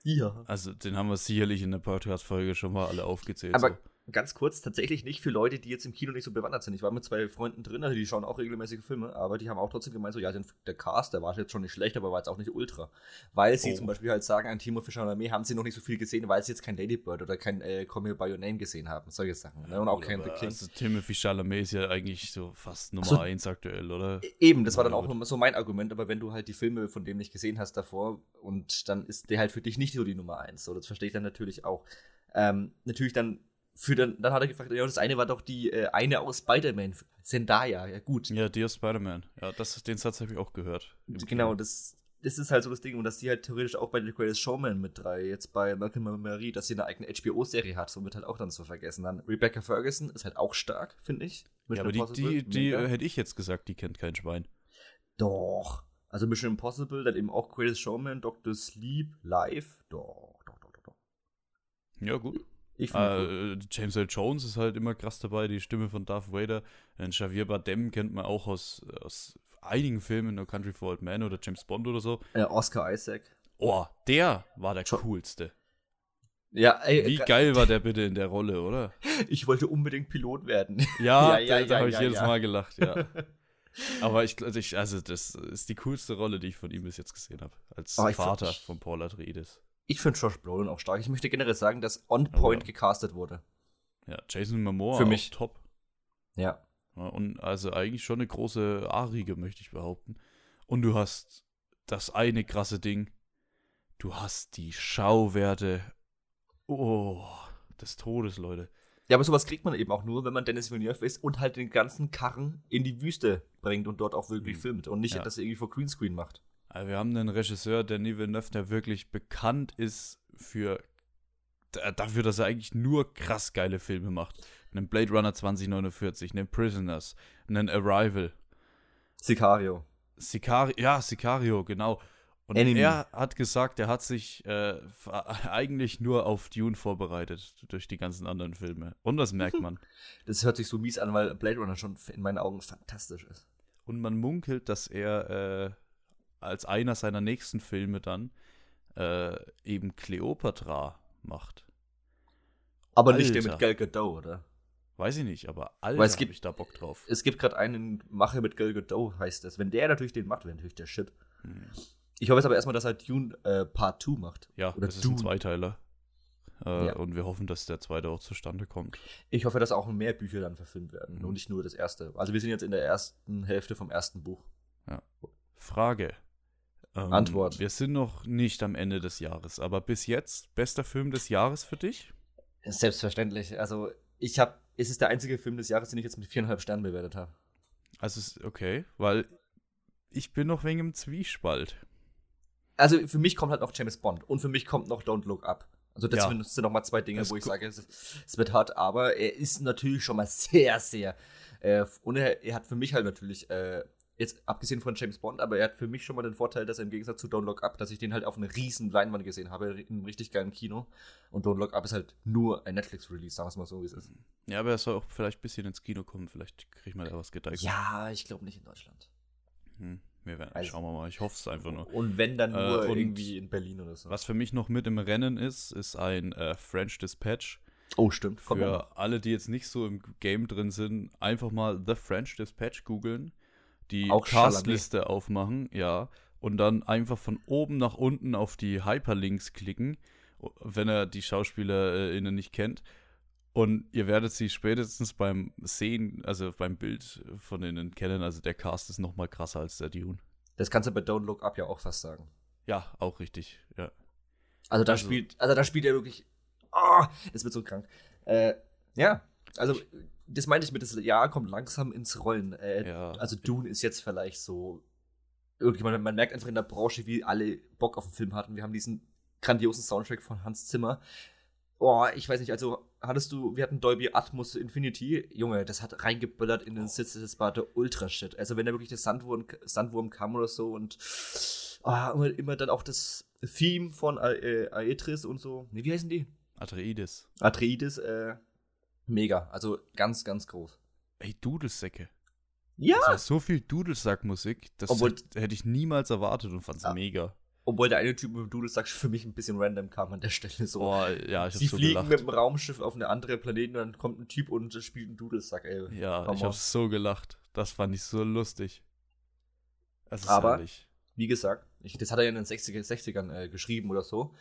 Ja. Also, den haben wir sicherlich in der Podcast-Folge schon mal alle aufgezählt. Aber so. Ganz kurz, tatsächlich nicht für Leute, die jetzt im Kino nicht so bewandert sind. Ich war mit zwei Freunden drin, also die schauen auch regelmäßige Filme, aber die haben auch trotzdem gemeint, so, ja, den, der Cast, der war jetzt schon nicht schlecht, aber war jetzt auch nicht ultra. Weil sie Oh. zum Beispiel halt sagen, an Timo Fischer und Armee haben sie noch nicht so viel gesehen, weil sie jetzt kein Ladybird oder kein äh, Call Me By Your Name gesehen haben. Solche Sachen. Ne? Und auch kein The King. Also, Timothy Chalamet ist ja eigentlich so fast Nummer So- 1 aktuell, oder? Eben, das war dann auch so mein Argument, aber wenn du halt die Filme von dem nicht gesehen hast davor und dann ist der halt für dich nicht so die Nummer eins. So, das verstehe ich dann natürlich auch. Ähm, natürlich dann für dann, dann hat er gefragt, ja, das eine war doch die äh, eine aus Spider-Man, Zendaya, ja gut. Ja, Dear Spider-Man. Ja, das, den Satz habe ich auch gehört. Genau, das, das ist halt so das Ding und dass die halt theoretisch auch bei The Greatest Showman mit drei, jetzt bei Malcolm und Marie, dass sie eine eigene HBO-Serie hat, so wird halt auch dann so vergessen. Dann Rebecca Ferguson ist halt auch stark, finde ich. Ja, aber Mission die, Impossible, die, die mega. äh, hätte ich jetzt gesagt, die kennt kein Schwein. Doch. Also Mission Impossible, dann eben auch Greatest Showman, Dr. Sleep, Live. Doch, doch, doch, doch, doch. Ja, gut. Ich Äh, James L. Jones ist halt immer krass dabei, die Stimme von Darth Vader. Äh, Javier Bardem kennt man auch aus, aus einigen Filmen, No Country for Old Men oder James Bond oder so. äh, Oscar Isaac. Oh, der war der Schon- coolste. Ja, ey, Wie geil war der bitte in der Rolle, oder? Ich wollte unbedingt Pilot werden. Ja, Ja, ja, da, da ja, habe ich jedes. Mal gelacht, ja. Aber ich, also ich, also das ist die coolste Rolle, die ich von ihm bis jetzt gesehen habe. Als ich Vater find- von Paul Atreides. Ich finde Josh Brolin auch stark. Ich möchte generell sagen, dass On Point ja. gecastet wurde. Ja, Jason Momoa Für mich. top. Ja. Ja, und also eigentlich schon eine große A-Riege, möchte ich behaupten. Und du hast das eine krasse Ding. Du hast die Schauwerte. Oh, des Todes, Leute. Ja, aber sowas kriegt man eben auch nur, wenn man Dennis Villeneuve ist und halt den ganzen Karren in die Wüste bringt und dort auch wirklich Mhm. filmt und nicht, Ja. dass er irgendwie vor Greenscreen macht. Also wir haben einen Regisseur, der Denis Villeneuve, der wirklich bekannt ist für da- dafür, dass er eigentlich nur krass geile Filme macht. Einen Blade Runner 2049, einen Prisoners, einen Arrival, Sicario. Sicario, ja, Sicario, genau. Und Enemy. er hat gesagt, er hat sich äh, eigentlich nur auf Dune vorbereitet durch die ganzen anderen Filme. Und das merkt man. Das hört sich so mies an, weil Blade Runner schon in meinen Augen fantastisch ist. Und man munkelt, dass er äh, als einer seiner nächsten Filme dann äh, eben Cleopatra macht. Aber nicht der Alter. mit Gal Gadot, oder? Weiß ich nicht, aber Alter, Weil es hab gibt- ich da Bock drauf. Es gibt gerade einen Macher mit Gal Gadot, heißt es. Wenn der natürlich den macht, wäre natürlich der Shit. Hm. Ich hoffe jetzt aber erstmal, dass er Dune äh, Part 2 macht. Ja, Oder das ist ein Dune. Zweiteiler. Äh, Ja. Und wir hoffen, dass der zweite auch zustande kommt. Ich hoffe, dass auch mehr Bücher dann verfilmt werden Mhm. und nicht nur das erste. Also wir sind jetzt in der ersten Hälfte vom ersten Buch. Frage. Ähm, Antwort. Wir sind noch nicht am Ende des Jahres, aber bis jetzt bester Film des Jahres für dich? Selbstverständlich. Also ich habe, es ist der einzige Film des Jahres, den ich jetzt mit viereinhalb Sternen bewertet habe. Also ist okay, weil ich bin noch wegen im Zwiespalt. Also für mich kommt halt noch James Bond und für mich kommt noch Don't Look Up. Also das Ja. sind- sind noch mal zwei Dinge, Es wo ich sage, es, es wird hart, aber er ist natürlich schon mal sehr, sehr. Äh, und er, er hat für mich halt natürlich, äh, jetzt abgesehen von James Bond, aber er hat für mich schon mal den Vorteil, dass er im Gegensatz zu Don't Look Up, dass ich den halt auf einer riesen Leinwand gesehen habe, in einem richtig geilen Kino. Und Don't Look Up ist halt nur ein Netflix-Release, sagen wir es mal so, wie es ist. Ja, aber er soll auch vielleicht ein bisschen ins Kino kommen. Vielleicht kriege ich mal da was gedeichselt. Ja, ich glaube nicht in Deutschland. Hm, wir werden, Also- schauen wir mal. Ich hoffe es einfach nur. Und wenn dann nur Äh, irgendwie in Berlin oder so. Was für mich noch mit im Rennen ist, ist ein äh, French Dispatch. Oh, stimmt. Noch. Für alle, die jetzt nicht so im Game drin sind, einfach mal The French Dispatch googeln. Die Castliste aufmachen, ja, und dann einfach von oben nach unten auf die Hyperlinks klicken, wenn er die SchauspielerInnen nicht kennt. Und ihr werdet sie spätestens beim Sehen, also beim Bild von denen kennen. Also der Cast ist noch mal krasser als der Dune. Das kannst du bei Don't Look Up ja auch fast sagen. Ja, auch richtig, ja. Also da Also- spielt, also da spielt er wirklich. Oh, das wird so krank. Äh, ja, also das meinte ich mit, das Jahr kommt langsam ins Rollen. Äh, Ja. Also Dune ist jetzt vielleicht so. Irgendwie, man, man merkt einfach in der Branche, wie alle Bock auf den Film hatten. Wir haben diesen grandiosen Soundtrack von Hans Zimmer. Oh, ich weiß nicht, also hattest du, wir hatten Dolby Atmos Infinity, Junge, das hat reingeböllert in den Sitz, das war der Ultra-Shit. Also wenn da wirklich der Sandwurm, Sandwurm kam oder so und oh, immer, immer dann auch das Theme von A- äh, Aetris und so. Nee, wie heißen die? Atreides. Atreides, äh, mega. Also ganz, ganz groß. Ey, Dudelsäcke. Ja! Das war so viel Dudelsackmusik, das Obwohl- hätte, ich niemals erwartet und fand's Ja. mega. Obwohl der eine Typ mit dem Dudelsack für mich ein bisschen random kam an der Stelle. So. Boah, ja, ich Sie so fliegen gelacht. mit dem Raumschiff auf eine andere Planeten und dann kommt ein Typ und spielt einen Dudelsack, ey. Ja, Komm ich auf. hab so gelacht. Das fand ich so lustig. Aber- herrlich. Wie gesagt, ich, das hat er ja in den 60er, 60ern äh, geschrieben oder so.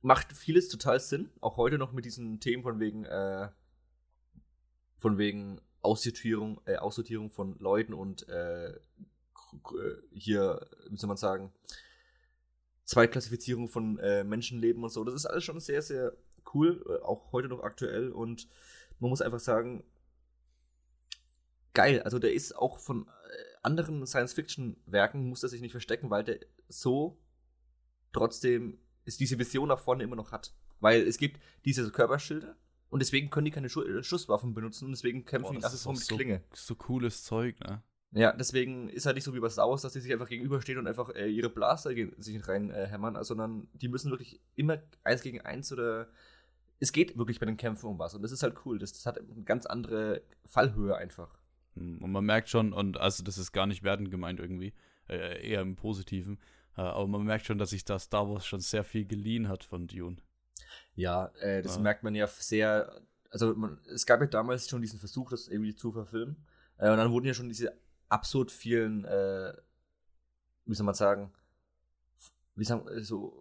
Macht vieles total Sinn. Auch heute noch mit diesen Themen von wegen, äh, von wegen Aussortierung, äh, Aussortierung von Leuten und äh, hier, wie soll man sagen, Zweitklassifizierung von äh, Menschenleben und so. Das ist alles schon sehr, sehr cool, äh, auch heute noch aktuell. Und man muss einfach sagen, geil. Also der ist auch von äh, anderen Science-Fiction-Werken, muss er sich nicht verstecken, weil der so trotzdem ist diese Vision nach vorne immer noch hat. Weil es gibt diese Körperschilder und deswegen können die keine Schu äh, Schusswaffen benutzen und deswegen kämpfen Boah, die auch mit so, Klinge. so cooles Zeug, ne? Ja, deswegen ist halt nicht so wie bei Star Wars, dass die sich einfach gegenüberstehen und einfach äh, ihre Blaster sich rein äh, also, sondern die müssen wirklich immer eins gegen eins oder es geht wirklich bei den Kämpfen um was und das ist halt cool. Das, das hat eine ganz andere Fallhöhe einfach. Hm, Und man merkt schon, und also das ist gar nicht wertend gemeint irgendwie, äh, eher im Positiven, äh, aber man merkt schon, dass sich da Star Wars schon sehr viel geliehen hat von Dune. Ja, äh, das Ja. merkt man ja sehr. Also, man, es gab ja damals schon diesen Versuch, das irgendwie zu verfilmen. Äh, und dann wurden ja schon diese absurd vielen, äh, wie soll man sagen, wie sagen, äh, so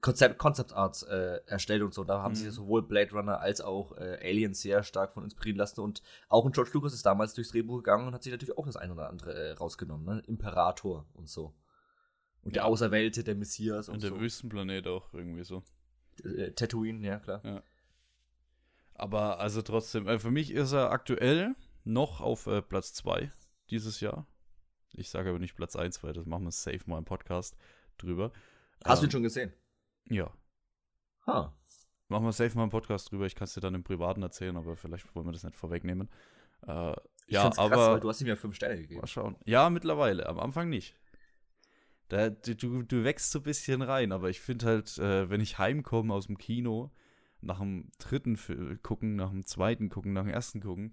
Konzept, Concept Arts äh, erstellt und so. Da haben Mhm. sich ja sowohl Blade Runner als auch äh, Alien sehr stark von inspirieren lassen. Und auch ein George Lucas ist damals durchs Drehbuch gegangen und hat sich natürlich auch das ein oder andere äh, rausgenommen. Ne? Imperator und so. Und der Ja. Auserwählte, der Messias und, Und der so. Wüstenplanet auch irgendwie so. Äh, Tatooine, ja klar. Aber also trotzdem, äh, für mich ist er aktuell noch auf äh, Platz 2 dieses Jahr. Ich sage aber nicht Platz 1, weil das machen wir safe mal im Podcast drüber. Hast du ihn Ähm, schon gesehen? Ja. Ha. Machen wir safe mal einen Podcast drüber. Ich kann es dir dann im Privaten erzählen, aber vielleicht wollen wir das nicht vorwegnehmen. Äh, Ich ja, krass, aber weil du hast ihm ja fünf Sterne gegeben. mal schauen. Ja, mittlerweile. Am Anfang nicht. Da, du, du, wächst so ein bisschen rein, aber ich finde halt, äh, wenn ich heimkomme aus dem Kino, nach dem dritten gucken, nach dem zweiten gucken, nach dem ersten gucken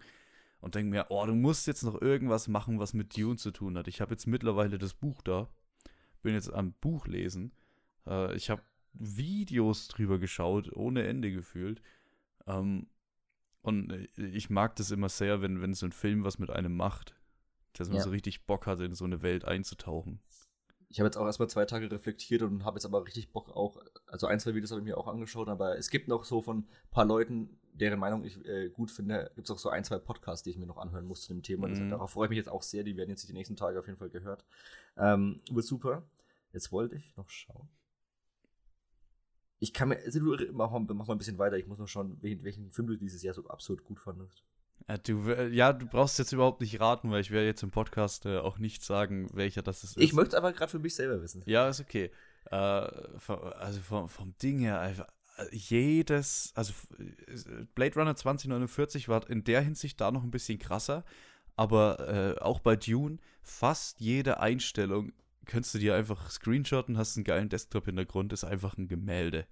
und denke mir, oh, du musst jetzt noch irgendwas machen, was mit Dune zu tun hat. Ich habe jetzt mittlerweile das Buch da, bin jetzt am Buch lesen. Äh, ich habe Videos drüber geschaut, ohne Ende gefühlt. Ähm, und äh, ich mag das immer sehr, wenn, wenn so ein Film was mit einem macht, dass man Ja. so richtig Bock hat, in so eine Welt einzutauchen. Ich habe jetzt auch erstmal zwei Tage reflektiert und habe jetzt aber richtig Bock auch, also ein, zwei Videos habe ich mir auch angeschaut, aber es gibt noch so von ein paar Leuten, deren Meinung ich äh, gut finde, gibt es auch so ein, zwei Podcasts, die ich mir noch anhören muss zu dem Thema. Das, Mhm. darauf freue ich mich jetzt auch sehr, die werden jetzt die nächsten Tage auf jeden Fall gehört. Ähm, wird super. Jetzt wollte ich noch schauen. Ich kann mir, also du mach mal, mach mal ein bisschen weiter, ich muss noch schauen, welchen, welchen Film du dieses Jahr so absurd gut fandest. Ja du, äh, ja, du brauchst jetzt überhaupt nicht raten, weil ich werde jetzt im Podcast äh, auch nicht sagen, welcher das ist. Ich möchte es aber gerade für mich selber wissen. Ja, ist okay. Äh, also vom, vom Ding her, einfach äh, jedes, also äh, Blade Runner 2049 war in der Hinsicht da noch ein bisschen krasser, aber äh, auch bei Dune, fast jede Einstellung könntest du dir einfach screenshotten, hast einen geilen Desktop-Hintergrund, ist einfach ein Gemälde.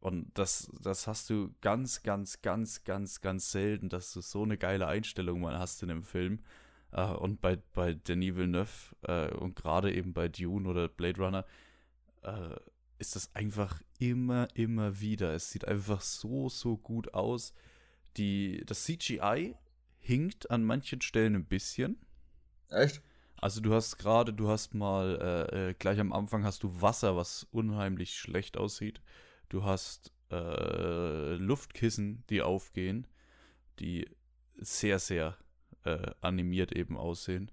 Und das, das hast du ganz, ganz, ganz, ganz, ganz selten, dass du so eine geile Einstellung mal hast in einem Film. Äh, und bei, bei Denis Villeneuve äh, und gerade eben bei Dune oder Blade Runner äh, ist das einfach immer, immer wieder. Es sieht einfach so, so gut aus. Die, das CGI hinkt an manchen Stellen ein bisschen. Echt? Also du hast gerade, du hast mal, äh, äh, gleich am Anfang hast du Wasser, was unheimlich schlecht aussieht. Du hast äh, Luftkissen, die aufgehen, die sehr, sehr äh, animiert eben aussehen.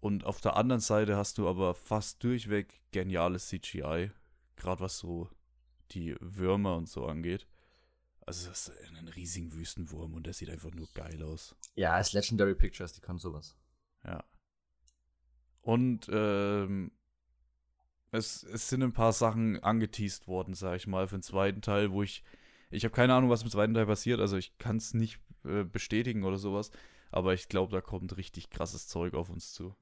Und auf der anderen Seite hast du aber fast durchweg geniales CGI, gerade was so die Würmer und so angeht. Also das ist ein riesigen Wüstenwurm und der sieht einfach nur geil aus. Ja, es ist Legendary Pictures, die kann sowas. Ja. Und ähm, es, es sind ein paar Sachen angeteased worden, sag ich mal, für den zweiten Teil, wo ich. Ich habe keine Ahnung, was im zweiten Teil passiert, also ich kann es nicht äh, bestätigen oder sowas, aber ich glaube, da kommt richtig krasses Zeug auf uns zu.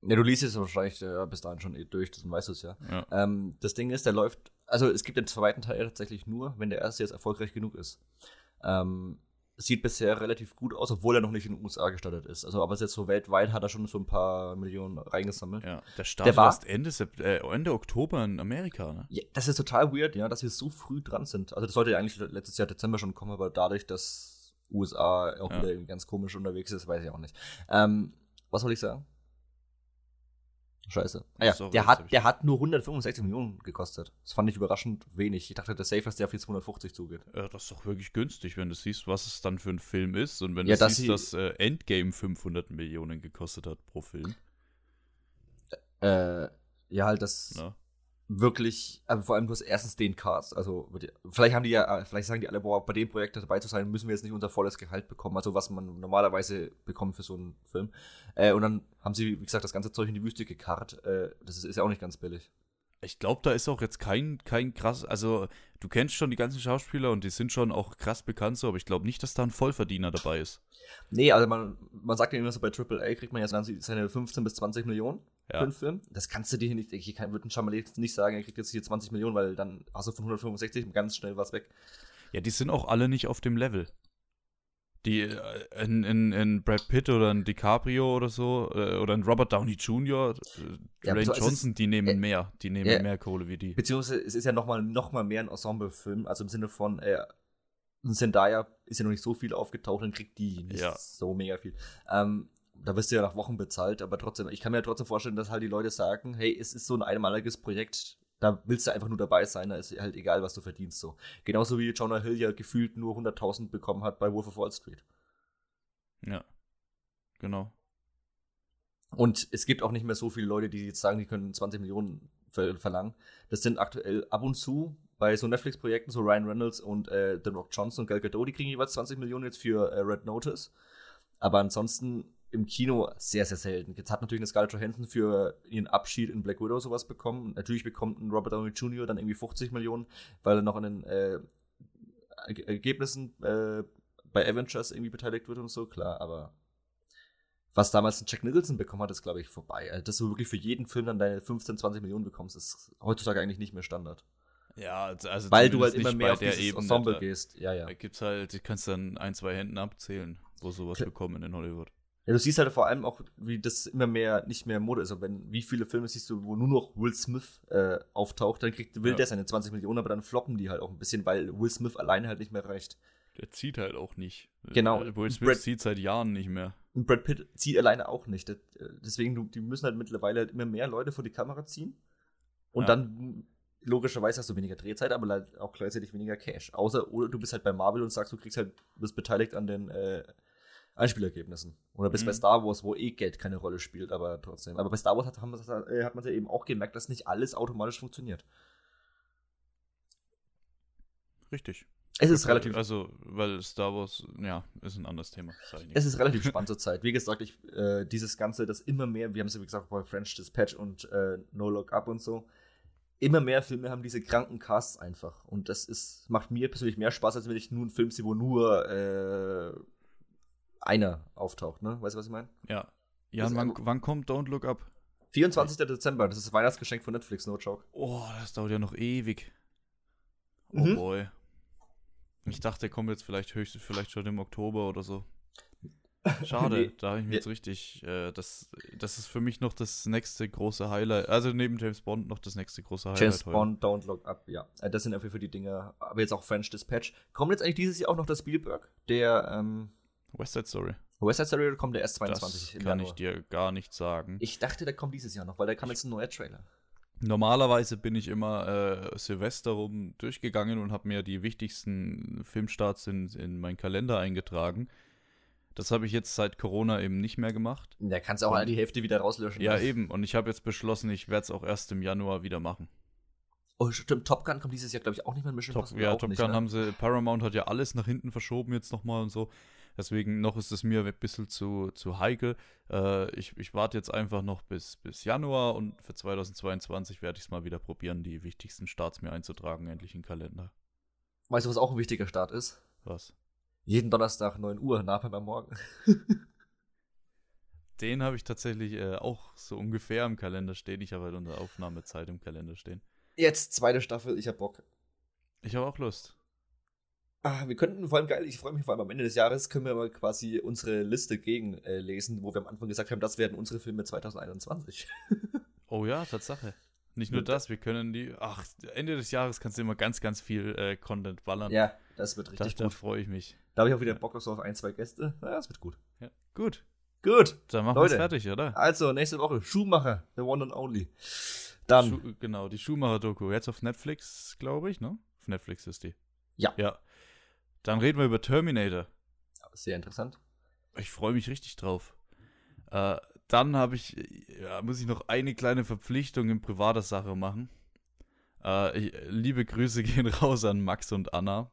Ja, du liest es wahrscheinlich äh, bis dahin schon eh durch, dann weißt du es ja. Ja. Ähm, das Ding ist, der läuft, also es gibt den zweiten Teil tatsächlich nur, wenn der erste jetzt erfolgreich genug ist. Ähm, sieht bisher relativ gut aus, obwohl er noch nicht in den USA gestartet ist. Also, aber jetzt so weltweit hat er schon so ein paar Millionen reingesammelt. Ja, der startet war- erst Ende, äh, Ende Oktober in Amerika, ne? Ja, das ist total weird, ja, dass wir so früh dran sind. Also, das sollte ja eigentlich letztes Jahr Dezember schon kommen, aber dadurch, dass USA auch Ja. wieder ganz komisch unterwegs ist, weiß ich auch nicht. Ähm, was soll ich sagen? Scheiße. Ah ja, Sorry, der, jetzt hat, der hat nur 165 Millionen gekostet. Das fand ich überraschend wenig. Ich dachte, der Safe ist der auf die 250 zugeht. Ja, das ist doch wirklich günstig, wenn du siehst, was es dann für ein Film ist und wenn Ja, du dass siehst, sie- dass äh, Endgame 500 Millionen gekostet hat pro Film. Äh, ja, halt das Ne? Wirklich, aber vor allem du hast erstens den Cast, also vielleicht haben die ja, vielleicht sagen die alle, boah, bei dem Projekt dabei zu sein, müssen wir jetzt nicht unser volles Gehalt bekommen, also was man normalerweise bekommt für so einen Film. Äh, und dann haben sie, wie gesagt, das ganze Zeug in die Wüste gekarrt. Äh, das ist, ist ja auch nicht ganz billig. Ich glaube, da ist auch jetzt kein, kein krass, also du kennst schon die ganzen Schauspieler und die sind schon auch krass bekannt so, aber ich glaube nicht, dass da ein Vollverdiener dabei ist. Nee, also man, man sagt ja immer so, bei AAA kriegt man jetzt dann seine 15 bis 20 Millionen Ja. für einen Film. Das kannst du dir hier nicht, ich kann, würde ein Chamberlain jetzt nicht sagen, er kriegt jetzt hier 20 Millionen, weil dann hast du von 165 ganz schnell was weg. Ja, die sind auch alle nicht auf dem Level. Die, äh, in, in, in Brad Pitt oder ein DiCaprio oder so, äh, oder ein Robert Downey Jr., äh, Ja, Dwayne so, es ist- Johnson, die nehmen äh, mehr, die nehmen ja. mehr Kohle wie die. Beziehungsweise es ist ja nochmal noch mal mehr ein Ensemble-Film, also im Sinne von, äh, Zendaya ist ja noch nicht so viel aufgetaucht, dann kriegt die nicht Ja. so mega viel. Ähm, da wirst du ja nach Wochen bezahlt, aber trotzdem, ich kann mir ja trotzdem vorstellen, dass halt die Leute sagen, hey, es ist so ein einmaliges Projekt, da willst du einfach nur dabei sein, da ist halt egal, was du verdienst. So. Genauso wie Jonah Hill ja gefühlt nur 100.000 bekommen hat bei Wolf of Wall Street. Ja. Genau. Und es gibt auch nicht mehr so viele Leute, die jetzt sagen, die können 20 Millionen ver verlangen. Das sind aktuell ab und zu bei so Netflix-Projekten, so Ryan Reynolds und äh, The Rock Johnson und Gal Gadot, die kriegen jeweils 20 Millionen jetzt für äh, Red Notice. Aber ansonsten im Kino sehr, sehr selten. Jetzt hat natürlich eine Scarlett Johansson für ihren Abschied in Black Widow sowas bekommen. Natürlich bekommt ein Robert Downey Jr. dann irgendwie 50 Millionen, weil er noch an den äh, Erge- Ergebnissen äh, bei Avengers irgendwie beteiligt wird und so, klar, aber was damals ein Jack Nicholson bekommen hat, ist, glaube ich, vorbei. Also, dass du wirklich für jeden Film dann deine 15, 20 Millionen bekommst, ist heutzutage eigentlich nicht mehr Standard. Ja, also also Weil du halt immer mehr auf der dieses Ebene, Ensemble da- gehst. Ja, ja. Da gibt's halt, du kannst dann ein, zwei Händen abzählen, wo sowas Klar. bekommen in Hollywood. Ja, du siehst halt vor allem auch, wie das immer mehr nicht mehr Mode ist. Also wenn, wie viele Filme siehst du, wo nur noch Will Smith äh, auftaucht, dann kriegt, will Ja. der seine 20 Millionen, aber dann floppen die halt auch ein bisschen, weil Will Smith alleine halt nicht mehr reicht. Der zieht halt auch nicht. Genau. Äh, Will Und Smith Brad- zieht seit Jahren nicht mehr. Und Brad Pitt zieht alleine auch nicht. Das, äh, deswegen, die müssen halt mittlerweile halt immer mehr Leute vor die Kamera ziehen. Und Ja. dann, logischerweise, hast du weniger Drehzeit, aber auch gleichzeitig weniger Cash. Außer, oder du bist halt bei Marvel und sagst, du kriegst halt, bist beteiligt an den äh, Einspielergebnissen. Oder bist Mhm. bei Star Wars, wo eh Geld keine Rolle spielt, aber trotzdem. Aber bei Star Wars hat, äh, hat man ja eben auch gemerkt, dass nicht alles automatisch funktioniert. Richtig. Es ist relativ Also, weil Star Wars, ja, ist ein anderes Thema. Es ist relativ spannend zur Zeit. Wie gesagt, ich, äh, dieses Ganze, das immer mehr, wir haben es ja wie gesagt bei French Dispatch und äh, No Look Up und so, immer mehr Filme haben diese kranken Casts einfach. Und das ist, macht mir persönlich mehr Spaß, als wenn ich nur einen Film sehe, wo nur äh, einer auftaucht, ne? Weißt du, was ich meine? ja. Jan, Das- wann, wann kommt Don't Look Up? 24. Dezember, das ist das Weihnachtsgeschenk von Netflix, no joke. Oh, das dauert ja noch ewig. Oh Mhm. boy. Ich dachte, der kommt jetzt vielleicht höchstens vielleicht schon im Oktober oder so. Schade, Nee. da habe ich mir Ja. jetzt richtig, äh, das, das ist für mich noch das nächste große Highlight. Also neben James Bond noch das nächste große Highlight. James heute. Bond, Don't Look Up, ja. Äh, Das sind auf jeden Fall die Dinge. Aber jetzt auch French Dispatch. Kommt jetzt eigentlich dieses Jahr auch noch der Spielberg? Der, ähm, West Side Story. West Side Story kommt der erst 22 das kann Januar. ich dir gar nicht sagen. Ich dachte, der kommt dieses Jahr noch, weil da kam jetzt ein neuer Trailer. Normalerweise bin ich immer äh, Silvester rum durchgegangen und habe mir die wichtigsten Filmstarts in, in meinen Kalender eingetragen. Das habe ich jetzt seit Corona eben nicht mehr gemacht. Da kannst du auch Und- all die Hälfte wieder rauslöschen. Ja, eben. Und ich habe jetzt beschlossen, ich werde es auch erst im Januar wieder machen. Oh, stimmt, Top Gun kommt dieses Jahr, glaube ich, auch nicht mehr in Mission Top, ja, Top nicht, Gun ne? haben sie, Paramount hat ja alles nach hinten verschoben jetzt nochmal und so. Deswegen noch ist es mir ein bisschen zu, zu heikel. Äh, ich, ich warte jetzt einfach noch bis, bis Januar und für 2022 werde ich es mal wieder probieren, die wichtigsten Starts mir einzutragen, endlich in den Kalender. Weißt du, was auch ein wichtiger Start ist? Was? Jeden Donnerstag 9 Uhr, nachher beim Morgen. Den habe ich tatsächlich äh, auch so ungefähr im Kalender stehen. Ich habe halt unsere Aufnahmezeit im Kalender stehen. Jetzt zweite Staffel, ich hab Bock. Ich habe auch Lust. Ah, wir könnten vor allem geil, ich freue mich vor allem am Ende des Jahres, können wir mal quasi unsere Liste gegenlesen, äh, wo wir am Anfang gesagt haben, das werden unsere Filme 2021. Oh ja, Tatsache. Nicht nur das, wir können die. Ach, Ende des Jahres kannst du immer ganz, ganz viel äh, Content ballern. ja, das wird da, richtig da gut. freue ich mich. Da habe ich auch wieder Bock so auf ein, zwei Gäste. Ja, das wird gut. Ja. Gut, Gut, dann machen wir es fertig, oder? also nächste Woche Schuhmacher, the one and only. Dann, Schu genau, die Schumacher-Doku. Jetzt auf Netflix, glaube ich, ne? Auf Netflix ist die. Ja. Ja. Dann reden wir über Terminator. sehr interessant. Ich freue mich richtig drauf. Äh, dann habe ich, ja, muss ich noch eine kleine Verpflichtung in privater Sache machen. Äh, ich, liebe Grüße gehen raus an Max und Anna.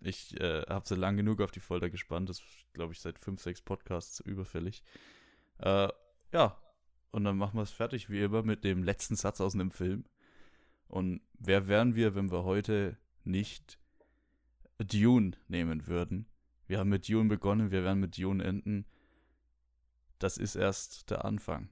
Ich äh, habe sie lang genug auf die Folter gespannt. Das glaube ich seit fünf, sechs Podcasts überfällig. Äh, ja, und dann machen wir es fertig wie immer mit dem letzten Satz aus einem Film. Und wer wären wir, wenn wir heute nicht Dune nehmen würden? Wir haben mit Dune begonnen, wir werden mit Dune enden. Das ist erst der Anfang.